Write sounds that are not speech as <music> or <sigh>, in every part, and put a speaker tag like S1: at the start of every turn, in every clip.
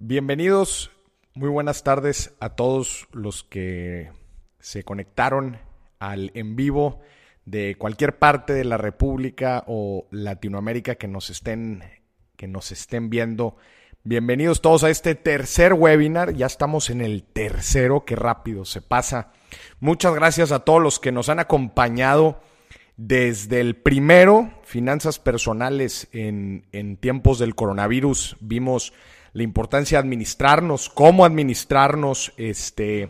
S1: Bienvenidos, muy buenas tardes a todos los que se conectaron al en vivo de cualquier parte de la República o Latinoamérica que nos estén, que nos estén viendo. Bienvenidos todos a este tercer webinar. Ya estamos en el tercero, qué rápido se pasa. Muchas gracias a todos los que nos han acompañado desde el primero, finanzas personales en, en tiempos del coronavirus. Vimos la importancia de administrarnos, cómo administrarnos, este,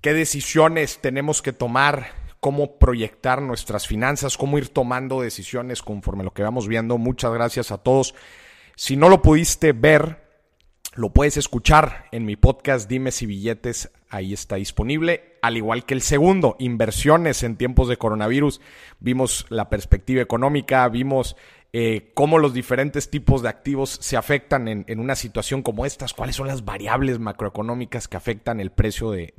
S1: qué decisiones tenemos que tomar, cómo proyectar nuestras finanzas, cómo ir tomando decisiones conforme lo que vamos viendo. Muchas gracias a todos. Si no lo pudiste ver, lo puedes escuchar en mi podcast Dime si billetes, ahí está disponible, al igual que el segundo, inversiones en tiempos de coronavirus. Vimos la perspectiva económica, vimos eh, cómo los diferentes tipos de activos se afectan en, una situación como estas, cuáles son las variables macroeconómicas que afectan el precio de,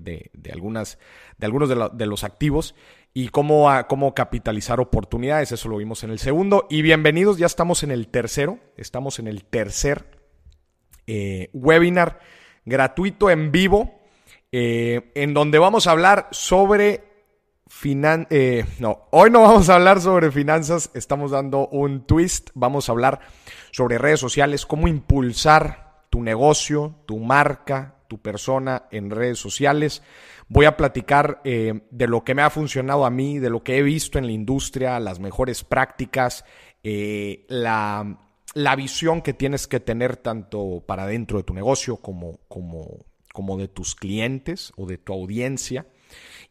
S1: algunas, de algunos de, los activos y cómo, cómo capitalizar oportunidades. Eso lo vimos en el segundo. Y bienvenidos, ya estamos en el tercero, estamos en el tercer eh, webinar gratuito en vivo, eh, en donde vamos a hablar sobre Eh, no, hoy no vamos a hablar sobre finanzas, estamos dando un twist, vamos a hablar sobre redes sociales, cómo impulsar tu negocio, tu marca, tu persona en redes sociales. Voy a platicar eh, de lo que me ha funcionado a mí, de lo que he visto en la industria, las mejores prácticas, eh, la, la, visión que tienes que tener tanto para dentro de tu negocio como, como, como de tus clientes o de tu audiencia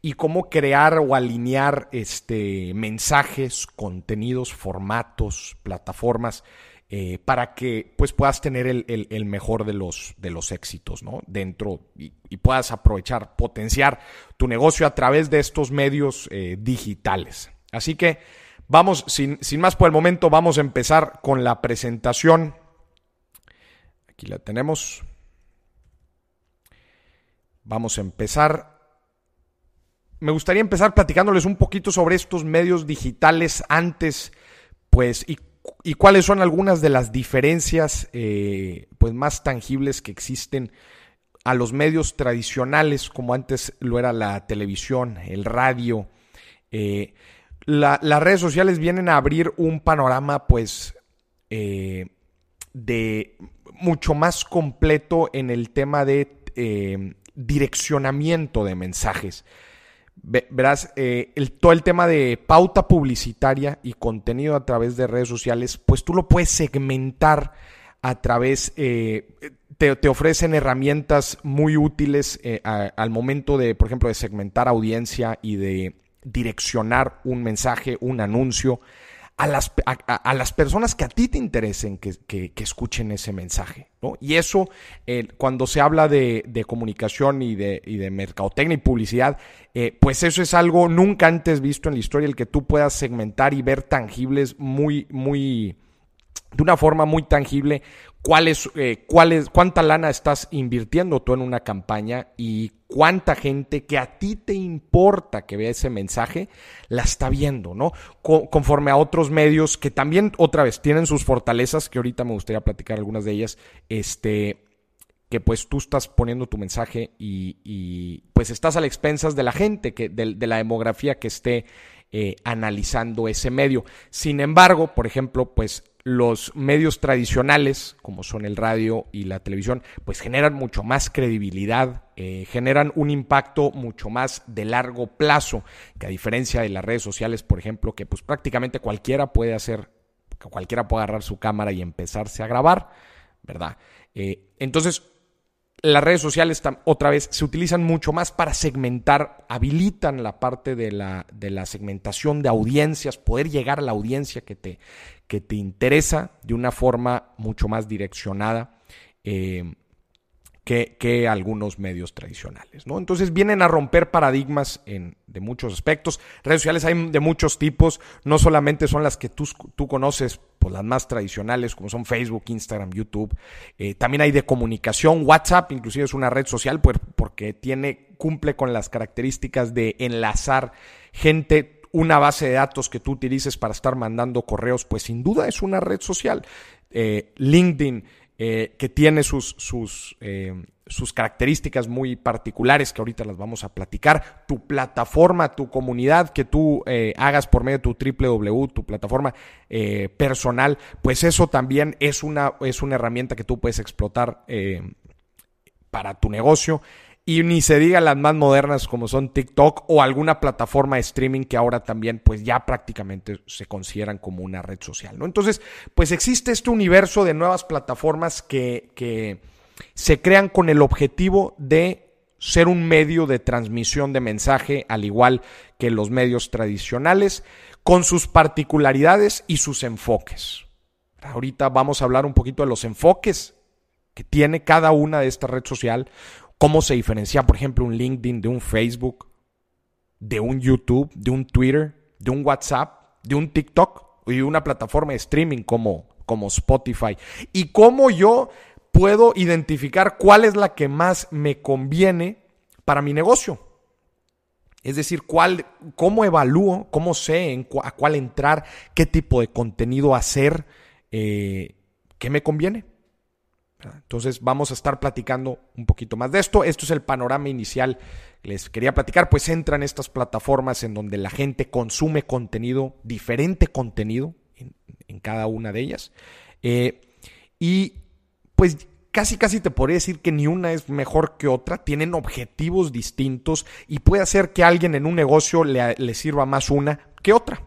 S1: y cómo crear o alinear este, mensajes, contenidos, formatos, plataformas. Eh, para que pues puedas tener el, mejor de los, de los éxitos ¿no? dentro y, puedas aprovechar, potenciar tu negocio a través de estos medios eh, digitales. Así que vamos, sin, sin más por el momento, vamos a empezar con la presentación. Aquí la tenemos. Vamos a empezar me gustaría empezar platicándoles un poquito sobre estos medios digitales antes, pues, y, cuáles son algunas de las diferencias, eh, pues, más tangibles que existen a los medios tradicionales, como antes lo era la televisión, el radio. Eh, las redes sociales vienen a abrir un panorama, pues, eh, de mucho más completo en el tema de direccionamiento de mensajes verás, eh, el, todo el tema de pauta publicitaria y contenido a través de redes sociales, pues tú lo puedes segmentar a través, eh, te, ofrecen herramientas muy útiles eh, al momento de, por ejemplo, de segmentar audiencia y de direccionar un mensaje, un anuncio a las, a, las personas que a ti te interesen que, escuchen ese mensaje. ¿no? Y eso, eh, cuando se habla de, comunicación y de, y de mercadotecnia y publicidad, eh, pues eso es algo nunca antes visto en la historia, el que tú puedas segmentar y ver tangibles muy, muy, de una forma muy tangible cuál eh, cuánta lana estás invirtiendo tú en una campaña y cuánta gente que a ti te importa que vea ese mensaje la está viendo, ¿no? conforme a otros medios que también, otra vez, tienen sus fortalezas, que ahorita me gustaría platicar algunas de ellas, este, que pues tú estás poniendo tu mensaje y, pues estás a las expensas de la gente, que, de la demografía que esté eh, analizando ese medio. Sin embargo, por ejemplo, pues los medios tradicionales, como son el radio y la televisión, pues generan mucho más credibilidad, eh, generan un impacto mucho más de largo plazo, que a diferencia de las redes sociales, por ejemplo, que pues prácticamente cualquiera puede hacer, cualquiera puede agarrar su cámara y empezarse a grabar, ¿verdad? Eh, entonces, las redes sociales otra vez se utilizan mucho más para segmentar, habilitan la parte de la, de la segmentación de audiencias, poder llegar a la audiencia que te, que te interesa de una forma mucho más direccionada. Eh, que, algunos medios tradicionales. ¿no? Entonces vienen a romper paradigmas en, de muchos aspectos. Redes sociales hay de muchos tipos, no solamente son las que tú, tú conoces, pues las más tradicionales, como son Facebook, Instagram, YouTube. Eh, también hay de comunicación, WhatsApp, inclusive es una red social pues, porque tiene, cumple con las características de enlazar gente una base de datos que tú utilices para estar mandando correos, pues sin duda es una red social. Eh, LinkedIn, eh, que tiene sus, sus, eh, sus características muy particulares que ahorita las vamos a platicar, tu plataforma, tu comunidad que tú hagas por medio de tu www, tu plataforma personal, pues eso también es una, es una herramienta que tú puedes explotar para tu negocio. Y ni se diga las más modernas como son TikTok o alguna plataforma de streaming que ahora también pues ya prácticamente se consideran como una red social, ¿no? Entonces, pues existe este universo de nuevas plataformas que, que se crean con el objetivo de ser un medio de transmisión de mensaje, al igual que los medios tradicionales, con sus particularidades y sus enfoques. Ahorita vamos a hablar un poquito de los enfoques que tiene cada una de esta red social, cómo se diferencia, por ejemplo, un LinkedIn de un Facebook, de un YouTube, de un Twitter, de un WhatsApp, de un TikTok y una plataforma de streaming como, como Spotify. Y cómo yo puedo identificar cuál es la que más me conviene para mi negocio. Es decir, cuál, cómo evalúo, cómo sé a cuál entrar, qué tipo de contenido hacer, eh, qué me conviene. Entonces vamos a estar platicando un poquito más de esto. Esto es el panorama inicial que les quería platicar. Pues entran estas plataformas en donde la gente consume contenido, diferente contenido en, cada una de ellas. Eh, y pues casi casi te podría decir que ni una es mejor que otra, tienen objetivos distintos y puede hacer que alguien en un negocio le, sirva más una que otra.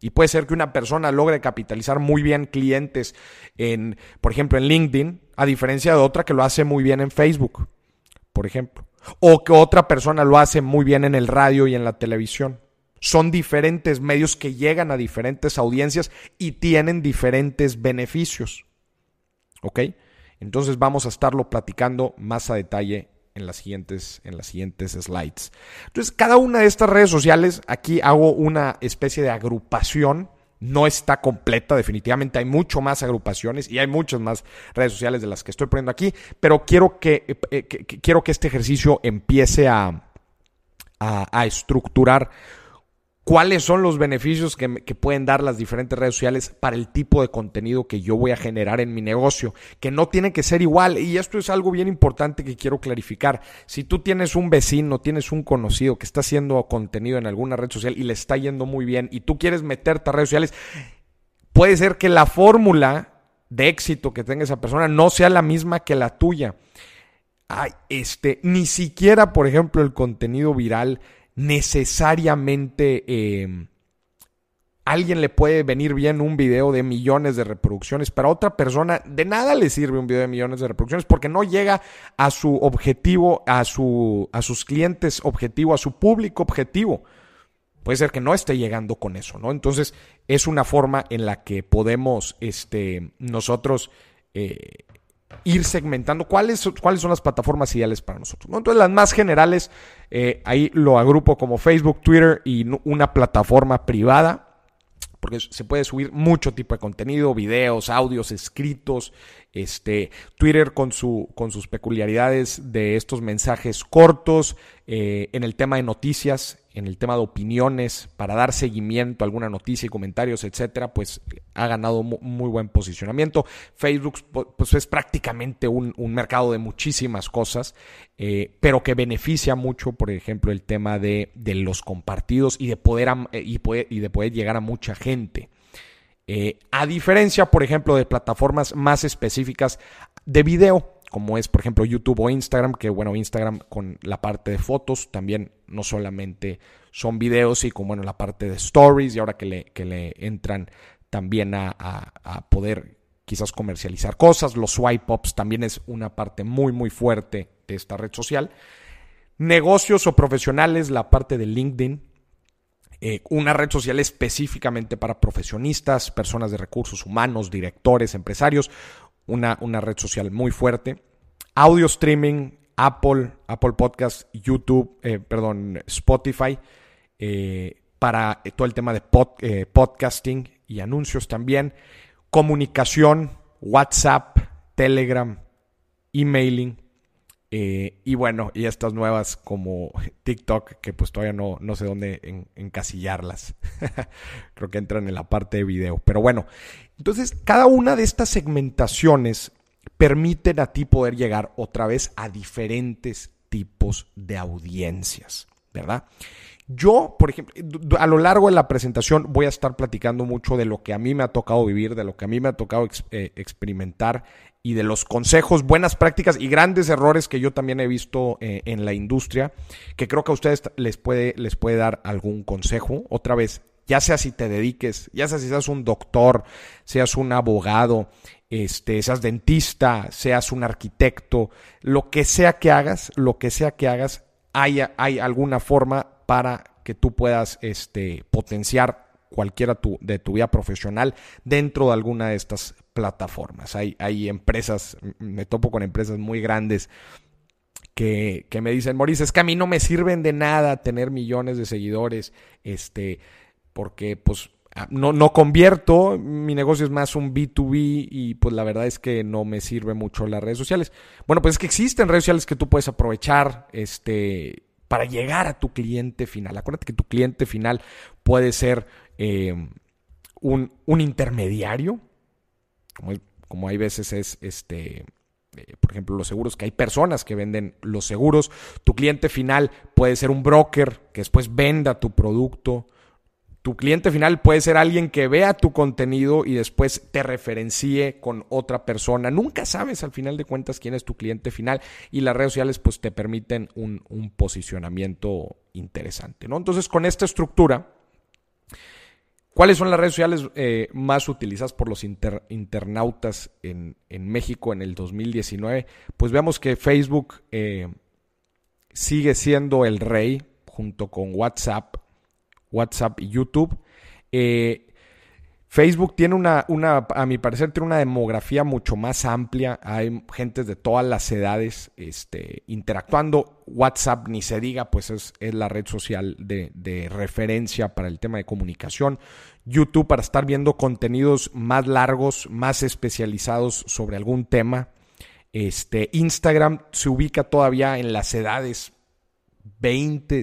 S1: Y puede ser que una persona logre capitalizar muy bien clientes en, por ejemplo, en LinkedIn, a diferencia de otra que lo hace muy bien en Facebook, por ejemplo. O que otra persona lo hace muy bien en el radio y en la televisión. Son diferentes medios que llegan a diferentes audiencias y tienen diferentes beneficios. ¿Ok? Entonces vamos a estarlo platicando más a detalle en las siguientes, en las siguientes slides. Entonces, cada una de estas redes sociales, aquí hago una especie de agrupación. No está completa, definitivamente hay mucho más agrupaciones y hay muchas más redes sociales de las que estoy poniendo aquí, pero quiero que, eh, quiero que este ejercicio empiece a, a estructurar cuáles son los beneficios que, pueden dar las diferentes redes sociales para el tipo de contenido que yo voy a generar en mi negocio, que no tiene que ser igual. Y esto es algo bien importante que quiero clarificar. Si tú tienes un vecino, tienes un conocido que está haciendo contenido en alguna red social y le está yendo muy bien y tú quieres meterte a redes sociales, puede ser que la fórmula de éxito que tenga esa persona no sea la misma que la tuya. Ay, este, ni siquiera, por ejemplo, el contenido viral necesariamente eh, alguien le puede venir bien un video de millones de reproducciones, para otra persona de nada le sirve un video de millones de reproducciones porque no llega a su objetivo, a, su, a sus clientes objetivo, a su público objetivo. Puede ser que no esté llegando con eso, ¿no? Entonces es una forma en la que podemos este, nosotros eh, ir segmentando cuáles, cuáles son las plataformas ideales para nosotros. Entonces, las más generales, eh, ahí lo agrupo como Facebook, Twitter y una plataforma privada, porque se puede subir mucho tipo de contenido, videos, audios, escritos, este, Twitter con, su, con sus peculiaridades de estos mensajes cortos, eh, en el tema de noticias, en el tema de opiniones, para dar seguimiento a alguna noticia y comentarios, etcétera, pues ha ganado muy buen posicionamiento. Facebook, pues es prácticamente un, mercado de muchísimas cosas, eh, pero que beneficia mucho, por ejemplo, el tema de, los compartidos y de poder, eh, y de poder llegar a mucha gente. Eh, a diferencia, por ejemplo, de plataformas más específicas de video, como es por ejemplo YouTube o Instagram, que bueno, Instagram con la parte de fotos también no solamente son videos y con bueno, la parte de stories y ahora que le, que le entran también a, a, poder quizás comercializar cosas, los swipe ups también es una parte muy muy fuerte de esta red social. Negocios o profesionales, la parte de LinkedIn, eh, una red social específicamente para profesionistas, personas de recursos humanos, directores, empresarios, una, una red social muy fuerte. Audio streaming, Apple, Apple Podcast, YouTube, eh, perdón, Spotify, eh, para todo el tema de eh, podcasting y anuncios también. Comunicación, WhatsApp, Telegram, emailing. Y bueno, y estas nuevas como <laughs> TikTok, que pues todavía no, no sé dónde encasillarlas. <laughs> Creo que entran en la parte de video. Pero bueno, entonces, cada una de estas segmentaciones permiten a ti poder llegar otra vez a diferentes tipos de audiencias, ¿verdad? Yo, por ejemplo, a lo largo de la presentación voy a estar platicando mucho de lo que a mí me ha tocado vivir, de lo que a mí me ha tocado eh, experimentar y de los consejos, buenas prácticas y grandes errores que yo también he visto eh, en la industria, que creo que a ustedes les puede, les puede dar algún consejo. Otra vez, ya sea si te dediques, ya sea si seas un doctor, seas un abogado, este, seas dentista, seas un arquitecto, lo que sea que hagas, lo que sea que hagas, hay, hay alguna forma para que tú puedas este, potenciar cualquiera de tu vida profesional dentro de alguna de estas plataformas. Hay, hay empresas, me topo con empresas muy grandes que, que, me dicen, Maurice, es que a mí no me sirven de nada tener millones de seguidores, este, porque pues no, no convierto, mi negocio es más un B2B y pues la verdad es que no me sirve mucho las redes sociales. Bueno, pues es que existen redes sociales que tú puedes aprovechar, este, para llegar a tu cliente final. Acuérdate que tu cliente final puede ser eh, un, intermediario, como, como, hay veces es este. Eh, por ejemplo, los seguros, que hay personas que venden los seguros. Tu cliente final puede ser un broker que después venda tu producto. Tu cliente final puede ser alguien que vea tu contenido y después te referencie con otra persona. Nunca sabes al final de cuentas quién es tu cliente final y las redes sociales pues te permiten un, posicionamiento interesante. ¿no? Entonces con esta estructura, ¿cuáles son las redes sociales eh, más utilizadas por los internautas en, México en el 2019? Pues vemos que Facebook eh, sigue siendo el rey junto con WhatsApp WhatsApp y YouTube. Eh, Facebook tiene una, una, a mi parecer, tiene una demografía mucho más amplia. Hay gente de todas las edades este, interactuando. WhatsApp, ni se diga, pues es, la red social de, de, referencia para el tema de comunicación. YouTube para estar viendo contenidos más largos, más especializados sobre algún tema. Este, Instagram se ubica todavía en las edades 20,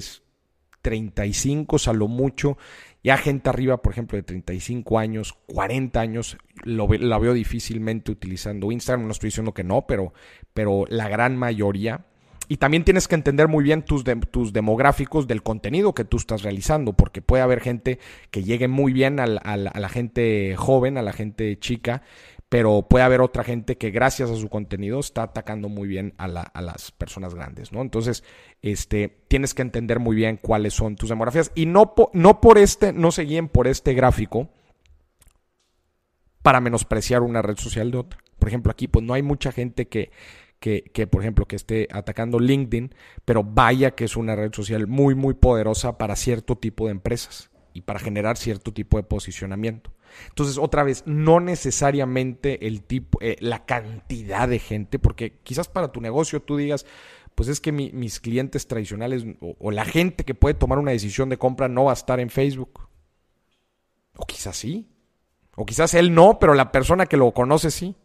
S1: 35 a lo mucho. Ya gente arriba, por ejemplo, de 35 años, 40 años, lo, la veo difícilmente utilizando Instagram. No estoy diciendo que no, pero, pero la gran mayoría. Y también tienes que entender muy bien tus, tus demográficos del contenido que tú estás realizando, porque puede haber gente que llegue muy bien a la gente joven, a la gente chica, pero puede haber otra gente que gracias a su contenido está atacando muy bien a, las personas grandes, ¿no? Entonces, este, tienes que entender muy bien cuáles son tus demografías y no, por este, no se guíen por este gráfico para menospreciar una red social de otra. Por ejemplo, aquí pues no hay mucha gente que, que, que, por ejemplo, que esté atacando LinkedIn, pero vaya que es una red social muy, muy poderosa para cierto tipo de empresas y para generar cierto tipo de posicionamiento. Entonces, otra vez, no necesariamente el tipo, eh, la cantidad de gente, porque quizás para tu negocio tú digas, pues es que mis clientes tradicionales o, la gente que puede tomar una decisión de compra no va a estar en Facebook. O quizás sí. O quizás él no, pero la persona que lo conoce sí.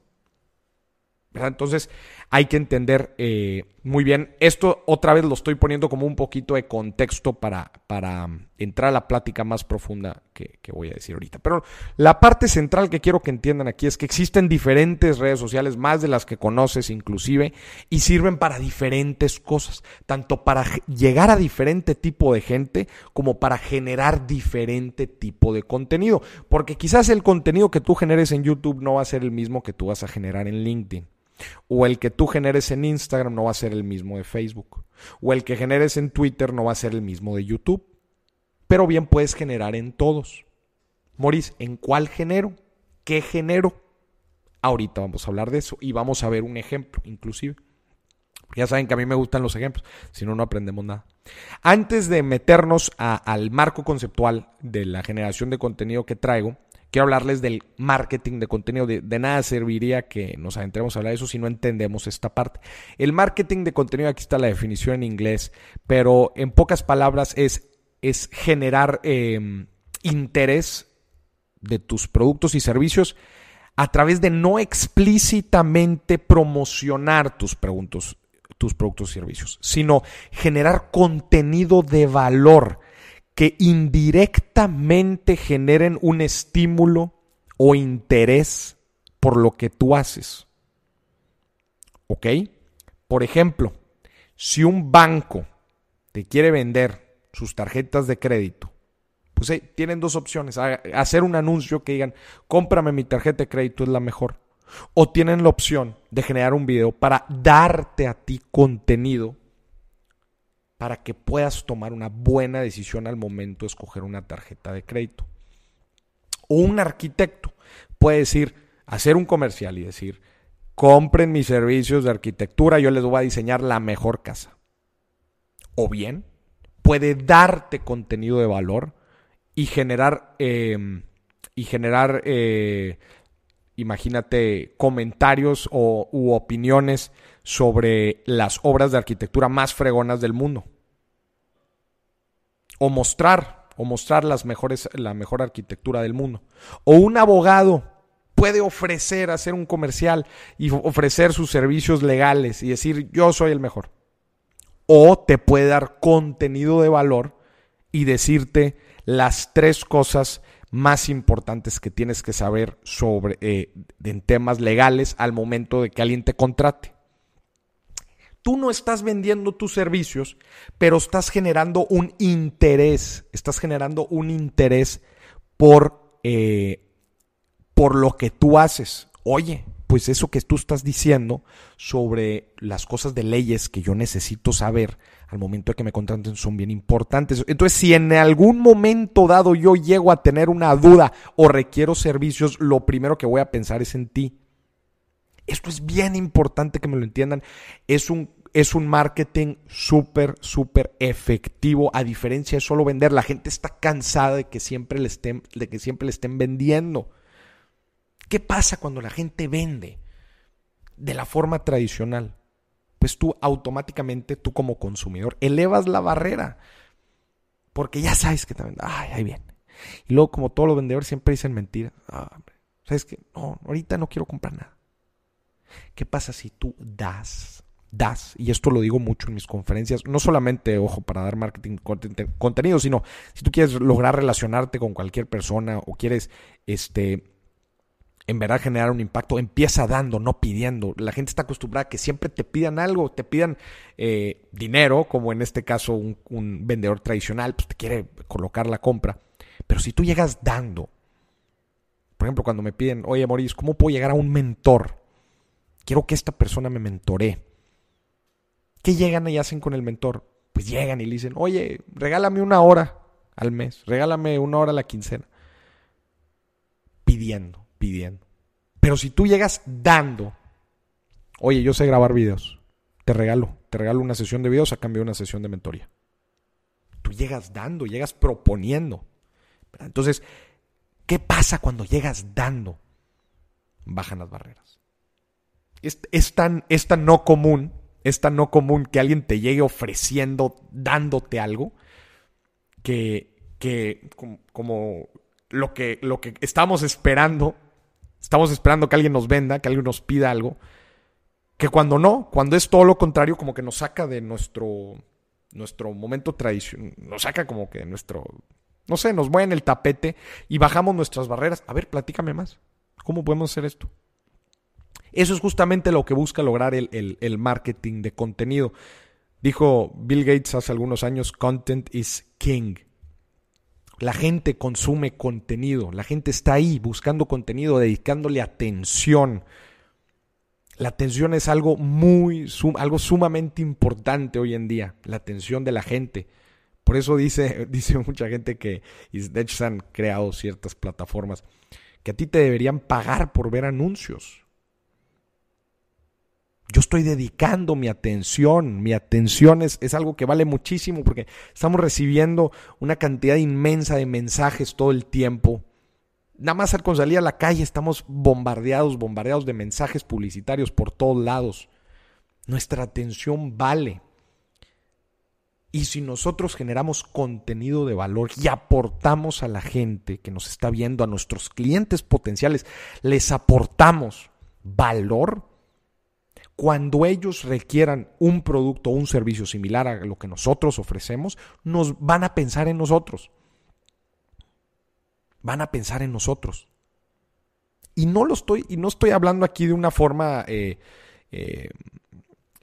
S1: Entonces hay que entender eh, muy bien. Esto otra vez lo estoy poniendo como un poquito de contexto para, para um, entrar a la plática más profunda que, voy a decir ahorita. Pero la parte central que quiero que entiendan aquí es que existen diferentes redes sociales, más de las que conoces inclusive, y sirven para diferentes cosas, tanto para llegar a diferente tipo de gente como para generar diferente tipo de contenido. Porque quizás el contenido que tú generes en YouTube no va a ser el mismo que tú vas a generar en LinkedIn. O el que tú generes en Instagram no va a ser el mismo de Facebook. O el que generes en Twitter no va a ser el mismo de YouTube. Pero bien puedes generar en todos. Moris, ¿en cuál género? ¿Qué género? Ahorita vamos a hablar de eso y vamos a ver un ejemplo, inclusive. Ya saben que a mí me gustan los ejemplos, si no, no aprendemos nada. Antes de meternos al marco conceptual de la generación de contenido que traigo, quiero hablarles del marketing de contenido. De, nada serviría que nos adentremos a hablar de eso si no entendemos esta parte. El marketing de contenido, aquí está la definición en inglés, pero en pocas palabras es, es generar em, interés de tus productos y servicios a través de no explícitamente promocionar tus tus productos y servicios, sino generar contenido de valor que indirectamente generen un estímulo o interés por lo que tú haces. ¿Ok? Por ejemplo, si un banco te quiere vender sus tarjetas de crédito, pues tienen dos opciones. Hacer un anuncio que digan, cómprame mi tarjeta de crédito, es la mejor. O tienen la opción de generar un video para darte a ti contenido para que puedas tomar una buena decisión al momento de escoger una tarjeta de crédito. O un arquitecto puede decir, hacer un comercial y decir, compren mis servicios de arquitectura, yo les voy a diseñar la mejor casa. O bien, puede darte contenido de valor y generar, em, y generar eh, imagínate, comentarios o, u opiniones sobre las obras de arquitectura más fregonas del mundo. O mostrar, o mostrar las mejores, la mejor arquitectura del mundo. O un abogado puede ofrecer, hacer un comercial y ofrecer sus servicios legales y decir yo soy el mejor. O te puede dar contenido de valor y decirte las tres cosas más importantes que tienes que saber sobre eh, en temas legales al momento de que alguien te contrate. Tú no estás vendiendo tus servicios, pero estás generando un interés, estás generando un interés por, eh, por lo que tú haces. Oye, pues eso que tú estás diciendo sobre las cosas de leyes que yo necesito saber al momento de que me contraten son bien importantes. Entonces, si en algún momento dado yo llego a tener una duda o requiero servicios, lo primero que voy a pensar es en ti. Esto es bien importante que me lo entiendan. Es un, es un marketing súper, súper efectivo, a diferencia de solo vender. La gente está cansada de que siempre le estén, de que siempre le estén vendiendo. ¿Qué pasa cuando la gente vende de la forma tradicional? Pues tú automáticamente, tú como consumidor, elevas la barrera. Porque ya sabes que también, ay, ahí viene. Y luego, como todos los vendedores siempre dicen mentiras. Ah, ¿Sabes qué? No, ahorita no quiero comprar nada. ¿Qué pasa si tú das? Das, y esto lo digo mucho en mis conferencias, no solamente, ojo, para dar marketing contenido, sino si tú quieres lograr relacionarte con cualquier persona o quieres este, en verdad generar un impacto, empieza dando, no pidiendo. La gente está acostumbrada a que siempre te pidan algo, te pidan eh, dinero, como en este caso un, vendedor tradicional, pues te quiere colocar la compra. Pero si tú llegas dando, por ejemplo, cuando me piden, oye, Maurice, ¿cómo puedo llegar a un mentor? Quiero que esta persona me mentore. ¿Qué llegan y hacen con el mentor? Pues llegan y le dicen, oye, regálame una hora al mes, regálame una hora a la quincena. Pidiendo pidiendo. Pero si tú llegas dando, oye, yo sé grabar videos, te regalo, te regalo una sesión de videos a cambio de una sesión de mentoría. Tú llegas dando, llegas proponiendo. Entonces, ¿qué pasa cuando llegas dando? Bajan las barreras. Es, tan, no común, es tan no común que alguien te llegue ofreciendo, dándote algo, que, que como, lo que, lo que estamos esperando Estamos esperando que alguien nos venda, que alguien nos pida algo. Que cuando no, cuando es todo lo contrario, como que nos saca de nuestro, nuestro momento tradicional, nos saca como que de nuestro, no sé, nos mueve en el tapete y bajamos nuestras barreras. A ver, platícame más. ¿Cómo podemos hacer esto? Eso es justamente lo que busca lograr el, el marketing de contenido. Dijo Bill Gates hace algunos años, content is king. La gente consume contenido, la gente está ahí buscando contenido, dedicándole atención. La atención es algo muy, algo sumamente importante hoy en día, la atención de la gente. Por eso dice, <laughs> dice mucha gente que, y de se han creado ciertas plataformas, que a ti te deberían pagar por ver anuncios. Yo estoy dedicando mi atención, mi atención es, es, algo que vale muchísimo porque estamos recibiendo una cantidad inmensa de mensajes todo el tiempo. Nada más al con salir a la calle estamos bombardeados, bombardeados de mensajes publicitarios por todos lados. Nuestra atención vale. Y si nosotros generamos contenido de valor y aportamos a la gente que nos está viendo, a nuestros clientes potenciales, les aportamos valor, cuando ellos requieran un producto o un servicio similar a lo que nosotros ofrecemos, nos van a pensar en nosotros. Van a pensar en nosotros. Y no lo estoy, y no estoy hablando aquí de una forma eh, eh,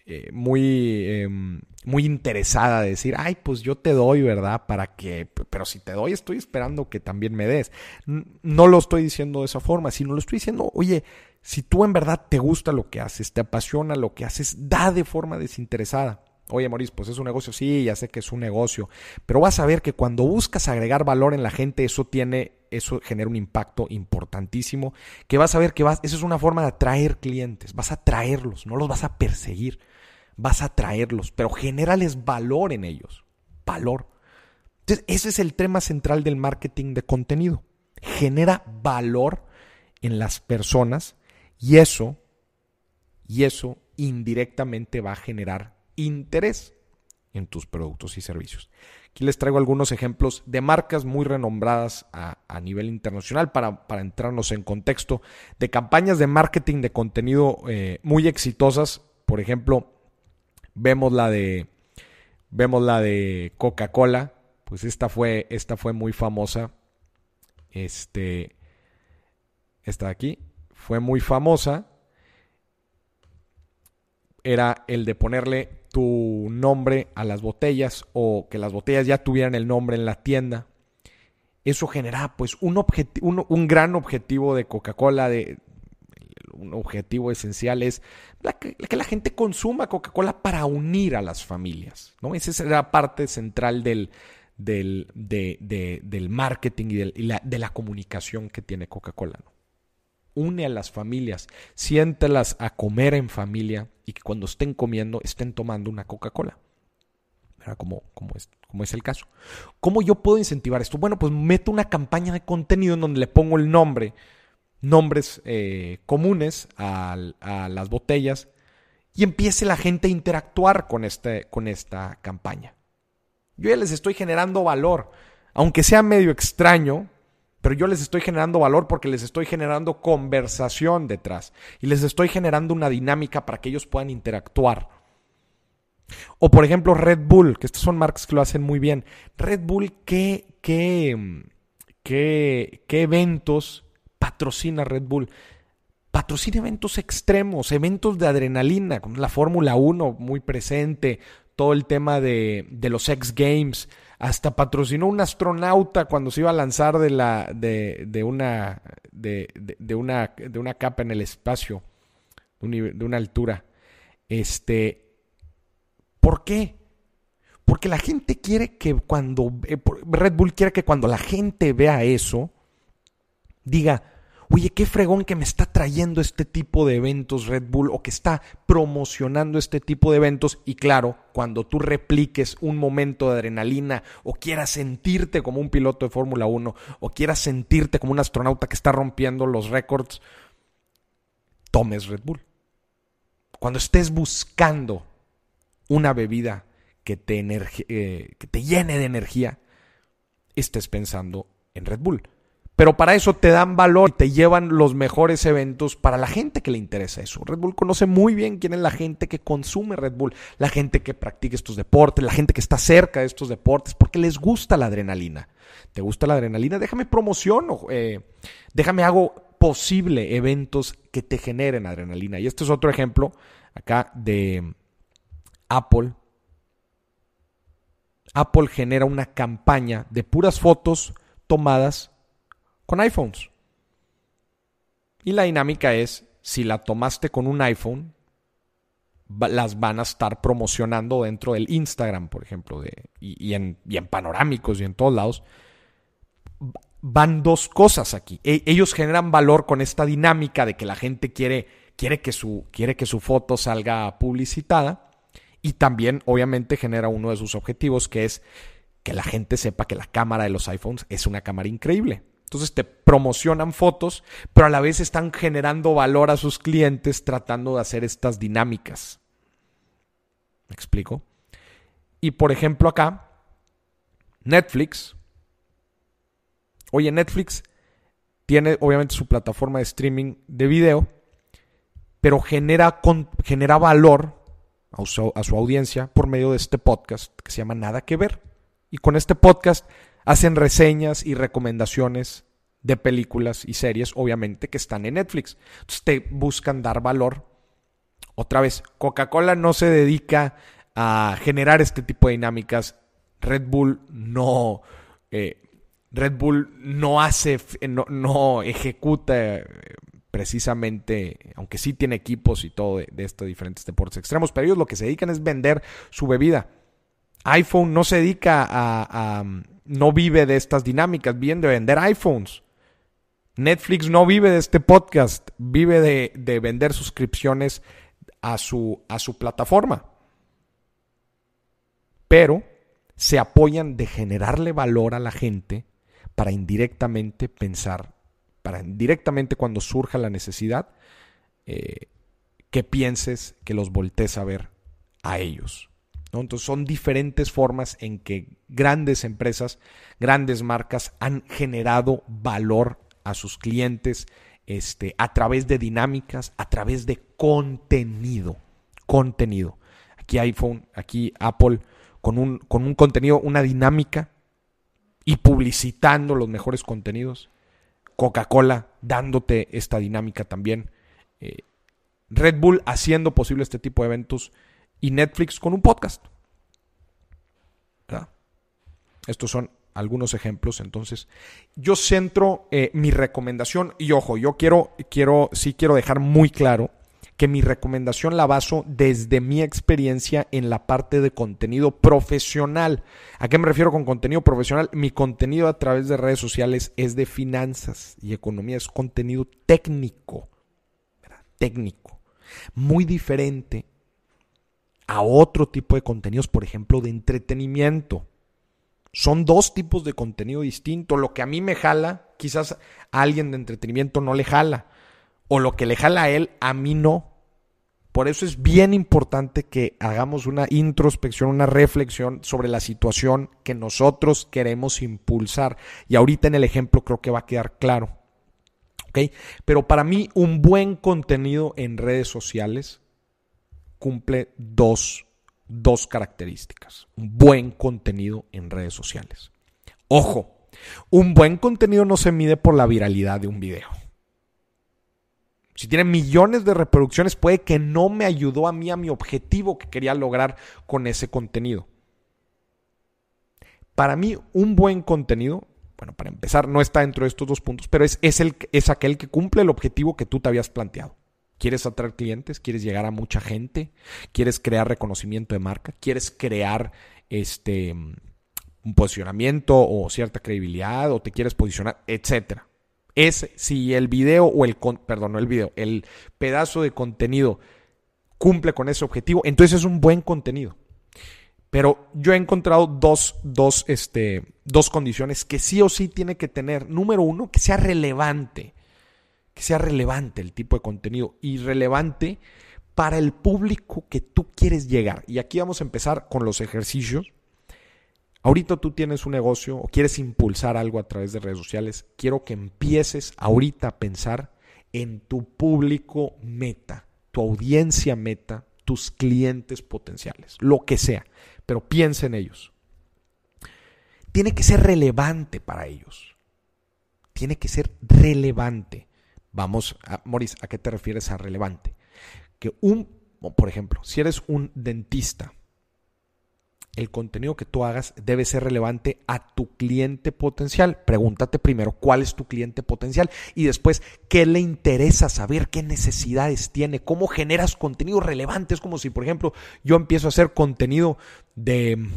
S1: eh, muy, em, muy interesada de decir, ay, pues yo te doy, ¿verdad? Para que, pero si te doy, estoy esperando que también me des. No lo estoy diciendo de esa forma, sino lo estoy diciendo, oye, si tú en verdad te gusta lo que haces, te apasiona lo que haces, da de forma desinteresada. Oye, Maurice, pues es un negocio, sí, ya sé que es un negocio, pero vas a ver que cuando buscas agregar valor en la gente, eso tiene, eso genera un impacto importantísimo, que vas a ver que vas, eso es una forma de atraer clientes, vas a traerlos, no los vas a perseguir, vas a traerlos, pero generales valor en ellos, valor. Entonces, ese es el tema central del marketing de contenido. Genera valor en las personas y eso, y eso indirectamente va a generar interés en tus productos y servicios. Aquí les traigo algunos ejemplos de marcas muy renombradas a, nivel internacional para, entrarnos en contexto, de campañas de marketing de contenido eh, muy exitosas. Por ejemplo, vemos la de, vemos la de Coca-Cola, pues esta fue, esta fue muy famosa. Este, esta de aquí fue muy famosa. Era el de ponerle tu nombre a las botellas o que las botellas ya tuvieran el nombre en la tienda. Eso genera pues un, gran objetivo de Coca-Cola, un objetivo esencial es que la gente consuma Coca-Cola para unir a las familias. ¿no? Esa es la parte central del marketing y, de la comunicación que tiene Coca-Cola. ¿no? Une a las familias, siéntelas a comer en familia y que cuando estén comiendo estén tomando una Coca-Cola. Como, como, es, como es el caso. ¿Cómo yo puedo incentivar esto? Bueno, pues meto una campaña de contenido en donde le pongo el nombre, nombres eh, comunes a, las botellas y empiece la gente a interactuar con, este, con esta campaña. Yo ya les estoy generando valor, aunque sea medio extraño, pero yo les estoy generando valor porque les estoy generando conversación detrás y les estoy generando una dinámica para que ellos puedan interactuar. O por ejemplo Red Bull, que estas son marcas que lo hacen muy bien. Red Bull, ¿qué, qué, qué, qué eventos patrocina Red Bull? Patrocina eventos extremos, eventos de adrenalina, como la Fórmula 1 muy presente, todo el tema de, de los X Games, hasta patrocinó un astronauta cuando se iba a lanzar de, la, de, de una, de, una, de una capa en el espacio, de una altura. Este, ¿Por qué? Porque la gente quiere que cuando, eh, Red Bull quiere que cuando la gente vea eso, diga, oye, qué fregón que me está trayendo este tipo de eventos Red Bull o que está promocionando este tipo de eventos. Y claro, cuando tú repliques un momento de adrenalina o quieras sentirte como un piloto de Fórmula 1 o quieras sentirte como un astronauta que está rompiendo los récords, tomes Red Bull. Cuando estés buscando una bebida que te, eh, que te llene de energía, estés pensando en Red Bull. Pero para eso te dan valor y te llevan los mejores eventos para la gente que le interesa eso. Red Bull conoce muy bien quién es la gente que consume Red Bull, la gente que practica estos deportes, la gente que está cerca de estos deportes, porque les gusta la adrenalina. ¿Te gusta la adrenalina? Déjame promociono, eh, déjame hago posible eventos que te generen adrenalina. Y este es otro ejemplo acá de Apple. Apple genera una campaña de puras fotos tomadas con iPhones. Y la dinámica es, si la tomaste con un iPhone, las van a estar promocionando dentro del Instagram, por ejemplo, de, y, en, panorámicos y en todos lados. Van dos cosas aquí. E, ellos generan valor con esta dinámica de que la gente quiere, quiere, que su, quiere que su foto salga publicitada. Y también, obviamente, genera uno de sus objetivos, que es que la gente sepa que la cámara de los iPhones es una cámara increíble. Entonces te promocionan fotos, pero a la vez están generando valor a sus clientes tratando de hacer estas dinámicas. ¿Me explico? Y por ejemplo acá, Netflix. Oye, Netflix tiene obviamente su plataforma de streaming de video, pero genera, genera valor a su, a su audiencia por medio de este podcast que se llama Nada que Ver. Y con este podcast hacen reseñas y recomendaciones de películas y series, obviamente, que están en Netflix. Entonces te buscan dar valor Otra vez, Coca-Cola no se dedica a generar este tipo de dinámicas. Red Bull no. Eh, Red Bull no hace, no, no ejecuta precisamente, aunque sí tiene equipos y todo de, estos diferentes deportes extremos, pero ellos lo que se dedican es vender su bebida. iPhone no se dedica a, no vive de estas dinámicas, viene de vender iPhones. Netflix no vive de este podcast, vive de, de vender suscripciones a su, plataforma. Pero se apoyan de generarle valor a la gente para indirectamente pensar para directamente cuando surja la necesidad, eh, que pienses que los voltees a ver a ellos. Entonces son diferentes formas en que grandes empresas, grandes marcas han generado valor a sus clientes este, a través de dinámicas, a través de contenido. Contenido. Aquí iPhone, aquí Apple, con un, con un contenido, una dinámica y publicitando los mejores contenidos. Coca-Cola dándote esta dinámica también. Eh, Red Bull haciendo posible este tipo de eventos y Netflix con un podcast. Estos son algunos ejemplos. Entonces, yo centro eh, mi recomendación y ojo, yo quiero, quiero, sí quiero dejar muy claro que mi recomendación la baso desde mi experiencia en la parte de contenido profesional. ¿A qué me refiero con contenido profesional? Mi contenido a través de redes sociales es de finanzas y economía, es contenido técnico, técnico, muy diferente a otro tipo de contenidos, por ejemplo, de entretenimiento. Son dos tipos de contenido distinto. Lo que a mí me jala, quizás a alguien de entretenimiento no le jala o lo que le jala a él, a mí no. Por eso es bien importante que hagamos una introspección, una reflexión sobre la situación que nosotros queremos impulsar. Y ahorita en el ejemplo creo que va a quedar claro. ¿Ok? Pero para mí un buen contenido en redes sociales cumple dos, dos características. Un buen contenido en redes sociales. Ojo, un buen contenido no se mide por la viralidad de un video. Si tiene millones de reproducciones, puede que no me ayudó a mí a mi objetivo que quería lograr con ese contenido. Para mí, un buen contenido, bueno, para empezar, no está dentro de estos dos puntos, pero es, es, el, es aquel que cumple el objetivo que tú te habías planteado. ¿Quieres atraer clientes? ¿Quieres llegar a mucha gente? ¿Quieres crear reconocimiento de marca? ¿Quieres crear este un posicionamiento o cierta credibilidad o te quieres posicionar, etcétera? es si el video o el, perdón, no el video, el pedazo de contenido cumple con ese objetivo, entonces es un buen contenido. Pero yo he encontrado dos, dos, este, dos condiciones que sí o sí tiene que tener. Número uno, que sea relevante. Que sea relevante el tipo de contenido y relevante para el público que tú quieres llegar. Y aquí vamos a empezar con los ejercicios Ahorita tú tienes un negocio o quieres impulsar algo a través de redes sociales. Quiero que empieces ahorita a pensar en tu público meta, tu audiencia meta, tus clientes potenciales, lo que sea, pero piensa en ellos. Tiene que ser relevante para ellos. Tiene que ser relevante. Vamos, a, Moris, ¿a qué te refieres a relevante? Que un, por ejemplo, si eres un dentista el contenido que tú hagas debe ser relevante a tu cliente potencial. Pregúntate primero cuál es tu cliente potencial y después qué le interesa saber, qué necesidades tiene, cómo generas contenido relevante. Es como si, por ejemplo, yo empiezo a hacer contenido de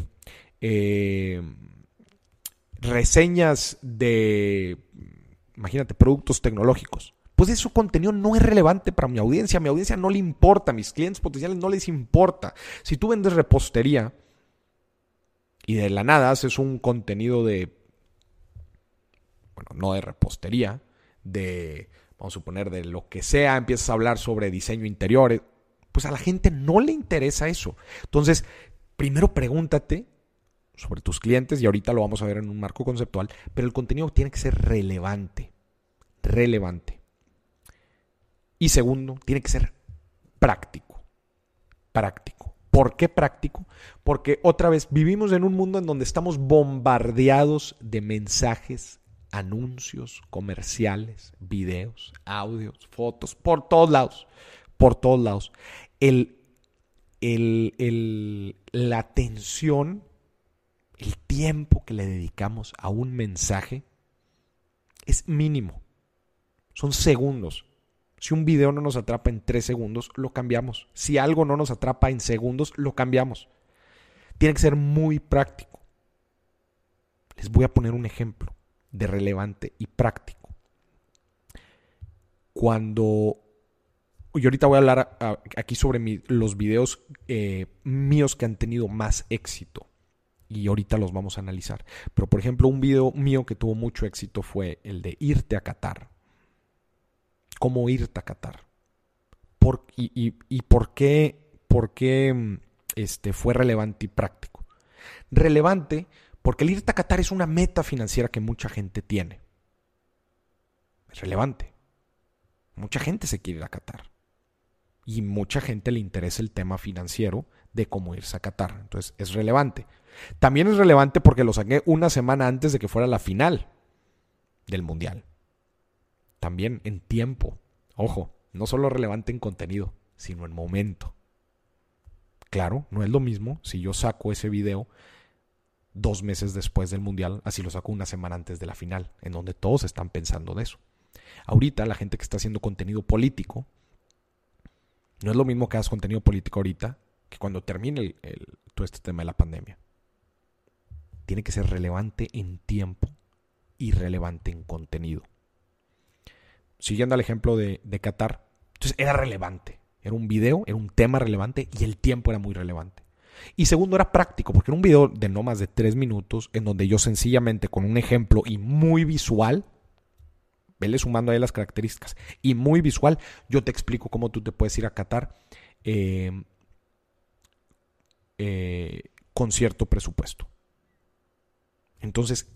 S1: eh, reseñas de, imagínate, productos tecnológicos pues ese contenido no es relevante para mi audiencia, a mi audiencia no le importa, a mis clientes potenciales no les importa. Si tú vendes repostería, y de la nada haces un contenido de, bueno, no de repostería, de, vamos a suponer, de lo que sea, empiezas a hablar sobre diseño interior, pues a la gente no le interesa eso. Entonces, primero pregúntate sobre tus clientes y ahorita lo vamos a ver en un marco conceptual, pero el contenido tiene que ser relevante, relevante. Y segundo, tiene que ser práctico, práctico. ¿Por qué práctico? Porque otra vez vivimos en un mundo en donde estamos bombardeados de mensajes, anuncios, comerciales, videos, audios, fotos, por todos lados, por todos lados. el, el, la atención, el tiempo que le dedicamos a un mensaje es mínimo. Son segundos. Si un video no nos atrapa en tres segundos, lo cambiamos. Si algo no nos atrapa en segundos, lo cambiamos. Tiene que ser muy práctico. Les voy a poner un ejemplo de relevante y práctico. Cuando y ahorita voy a hablar aquí sobre los videos eh, míos que han tenido más éxito. Y ahorita los vamos a analizar. Pero por ejemplo, un video mío que tuvo mucho éxito fue el de irte a Qatar. ¿Cómo irte a Qatar? Por, y, por qué, por qué este, fue relevante y práctico? Relevante porque el irte a Qatar es una meta financiera que mucha gente tiene. Es relevante. Mucha gente se quiere ir a Qatar y mucha gente le interesa el tema financiero de cómo irse a Qatar. Entonces es relevante. También es relevante porque lo saqué una semana antes de que fuera la final del Mundial. También en tiempo. Ojo, no solo relevante en contenido, sino en momento. Claro, no es lo mismo si yo saco ese video dos meses después del Mundial, así lo saco una semana antes de la final, en donde todos están pensando de eso. Ahorita la gente que está haciendo contenido político no es lo mismo que hagas contenido político ahorita que cuando termine todo este tema de la pandemia. Tiene que ser relevante en tiempo y relevante en contenido. Siguiendo al ejemplo de, de Qatar, entonces era relevante. Era un video, era un tema relevante y el tiempo era muy relevante. Y segundo, era práctico, porque era un video de no más de tres minutos en donde yo sencillamente con un ejemplo y muy visual vele sumando ahí las características. Y muy visual, yo te explico cómo tú te puedes ir a Qatar eh, eh, con cierto presupuesto. Entonces,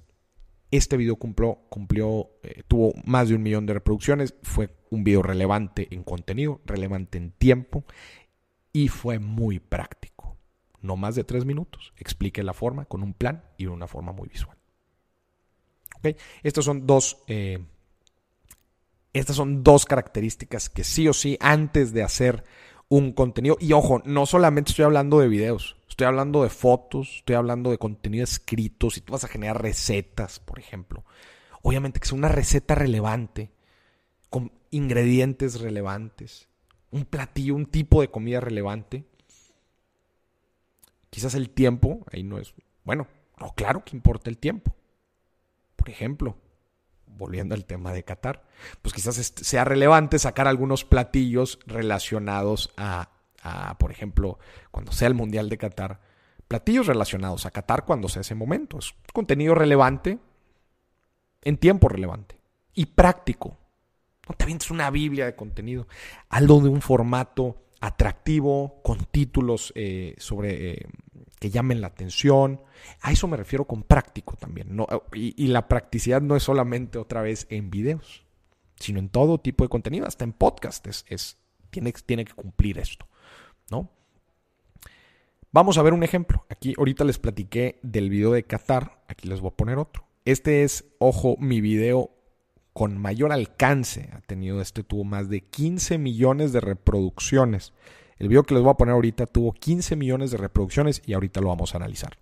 S1: este video cumplió, cumplió eh, tuvo más de un millón de reproducciones, fue un video relevante en contenido, relevante en tiempo y fue muy práctico. No más de tres minutos. Explique la forma con un plan y de una forma muy visual. Estos son dos estas son dos características que sí o sí antes de hacer un contenido, y ojo, no solamente estoy hablando de videos, estoy hablando de fotos, estoy hablando de contenido escrito, si tú vas a generar recetas, por ejemplo, obviamente que sea una receta relevante, con ingredientes relevantes, un platillo, un tipo de comida relevante. Quizás el tiempo, ahí no es, bueno, no, claro que importa el tiempo. Por ejemplo, volviendo al tema de Qatar, pues quizás sea relevante sacar algunos platillos relacionados a, por ejemplo, cuando sea el Mundial de Qatar, platillos relacionados a Qatar cuando sea ese momento. Es contenido relevante, en tiempo relevante y práctico. No te avientes una Biblia de contenido, algo de un formato atractivo, con títulos eh, sobre eh, que llamen la atención. A eso me refiero con práctico también. Y, la practicidad no es solamente otra vez en videos, sino en todo tipo de contenido, hasta en podcast. Es, tiene, tiene que cumplir esto. ¿No? Vamos a ver un ejemplo. Aquí ahorita les platiqué del video de Qatar. Aquí les voy a poner otro. Este es, ojo, mi video con mayor alcance. Ha tenido, este tuvo más de 15 millones de reproducciones. El video que les voy a poner ahorita tuvo 15 millones de reproducciones y ahorita lo vamos a analizar.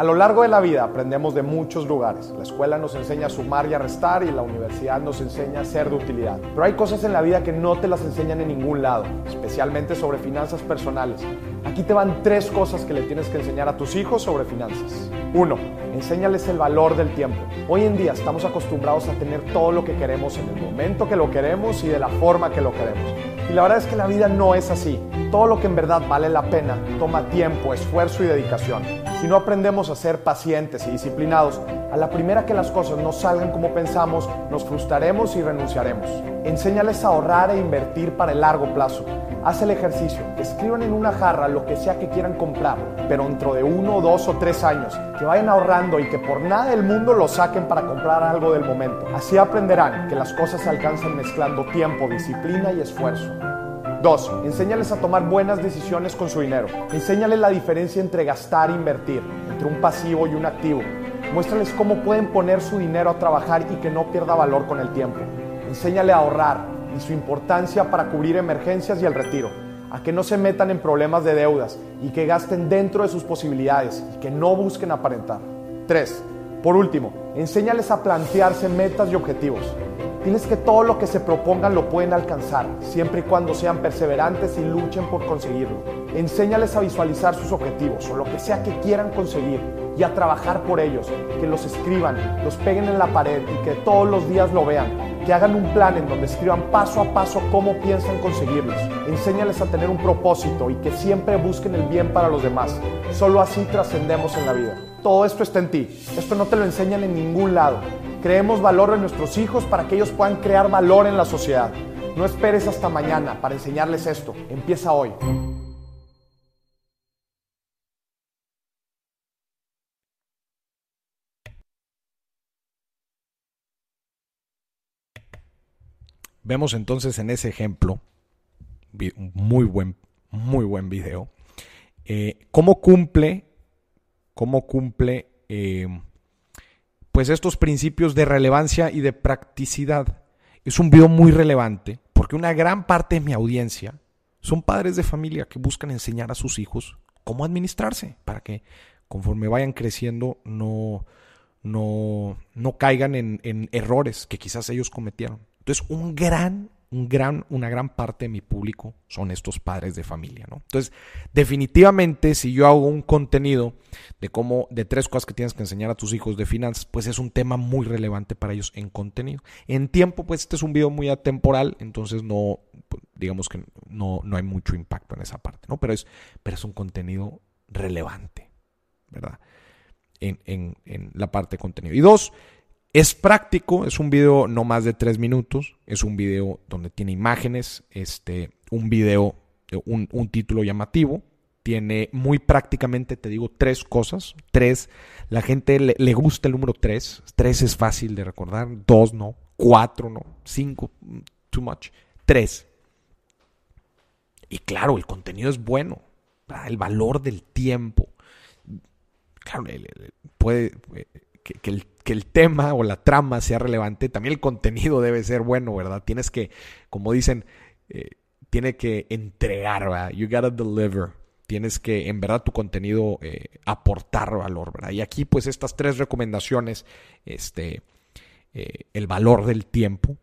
S2: A lo largo de la vida aprendemos de muchos lugares. La escuela nos enseña a sumar y a restar y la universidad nos enseña a ser de utilidad. Pero hay cosas en la vida que no te las enseñan en ningún lado, especialmente sobre finanzas personales. Aquí te van tres cosas que le tienes que enseñar a tus hijos sobre finanzas. Uno, enséñales el valor del tiempo. Hoy en día estamos acostumbrados a tener todo lo que queremos en el momento que lo queremos y de la forma que lo queremos. Y la verdad es que la vida no es así. Todo lo que en verdad vale la pena toma tiempo, esfuerzo y dedicación. Si no aprendemos a ser pacientes y disciplinados, a la primera que las cosas no salgan como pensamos, nos frustraremos y renunciaremos. Enséñales a ahorrar e invertir para el largo plazo. Haz el ejercicio, escriban en una jarra lo que sea que quieran comprar, pero dentro de uno, dos o tres años, que vayan ahorrando y que por nada del mundo lo saquen para comprar algo del momento. Así aprenderán que las cosas se alcanzan mezclando tiempo, disciplina y esfuerzo. 2. Enséñales a tomar buenas decisiones con su dinero. Enséñales la diferencia entre gastar e invertir, entre un pasivo y un activo. Muéstrales cómo pueden poner su dinero a trabajar y que no pierda valor con el tiempo. Enséñale a ahorrar y su importancia para cubrir emergencias y el retiro. A que no se metan en problemas de deudas y que gasten dentro de sus posibilidades y que no busquen aparentar. 3. Por último, enséñales a plantearse metas y objetivos. Diles que todo lo que se propongan lo pueden alcanzar, siempre y cuando sean perseverantes y luchen por conseguirlo. Enséñales a visualizar sus objetivos o lo que sea que quieran conseguir y a trabajar por ellos, que los escriban, los peguen en la pared y que todos los días lo vean, que hagan un plan en donde escriban paso a paso cómo piensan conseguirlos. Enséñales a tener un propósito y que siempre busquen el bien para los demás. Solo así trascendemos en la vida. Todo esto está en ti. Esto no te lo enseñan en ningún lado. Creemos valor en nuestros hijos para que ellos puedan crear valor en la sociedad. No esperes hasta mañana para enseñarles esto. Empieza hoy.
S1: Vemos entonces en ese ejemplo, muy buen, muy buen video, eh, cómo cumple, cómo cumple eh, pues estos principios de relevancia y de practicidad. Es un video muy relevante porque una gran parte de mi audiencia son padres de familia que buscan enseñar a sus hijos cómo administrarse para que conforme vayan creciendo no, no, no caigan en, en errores que quizás ellos cometieron. Entonces, un gran un gran, una gran parte de mi público son estos padres de familia, ¿no? Entonces, definitivamente, si yo hago un contenido de cómo, de tres cosas que tienes que enseñar a tus hijos de finanzas, pues es un tema muy relevante para ellos en contenido. En tiempo, pues este es un video muy atemporal, entonces no, digamos que no, no hay mucho impacto en esa parte, ¿no? Pero es, pero es un contenido relevante, ¿verdad? En, en, en la parte de contenido. Y dos, es práctico, es un video no más de tres minutos, es un video donde tiene imágenes, este, un video, un, un título llamativo, tiene muy prácticamente, te digo, tres cosas. Tres, la gente le, le, gusta el número tres. Tres es fácil de recordar. Dos no. Cuatro no. Cinco, too much. Tres. Y claro, el contenido es bueno. El valor del tiempo. Claro, puede, que, que, el, que, el, tema o la trama sea relevante, también el contenido debe ser bueno, ¿verdad? Tienes que, como dicen, eh, tiene que entregar, ¿verdad? You gotta deliver. Tienes que, en verdad, tu contenido eh, aportar valor, ¿verdad? Y aquí, pues, estas tres recomendaciones, este, eh, el valor del tiempo,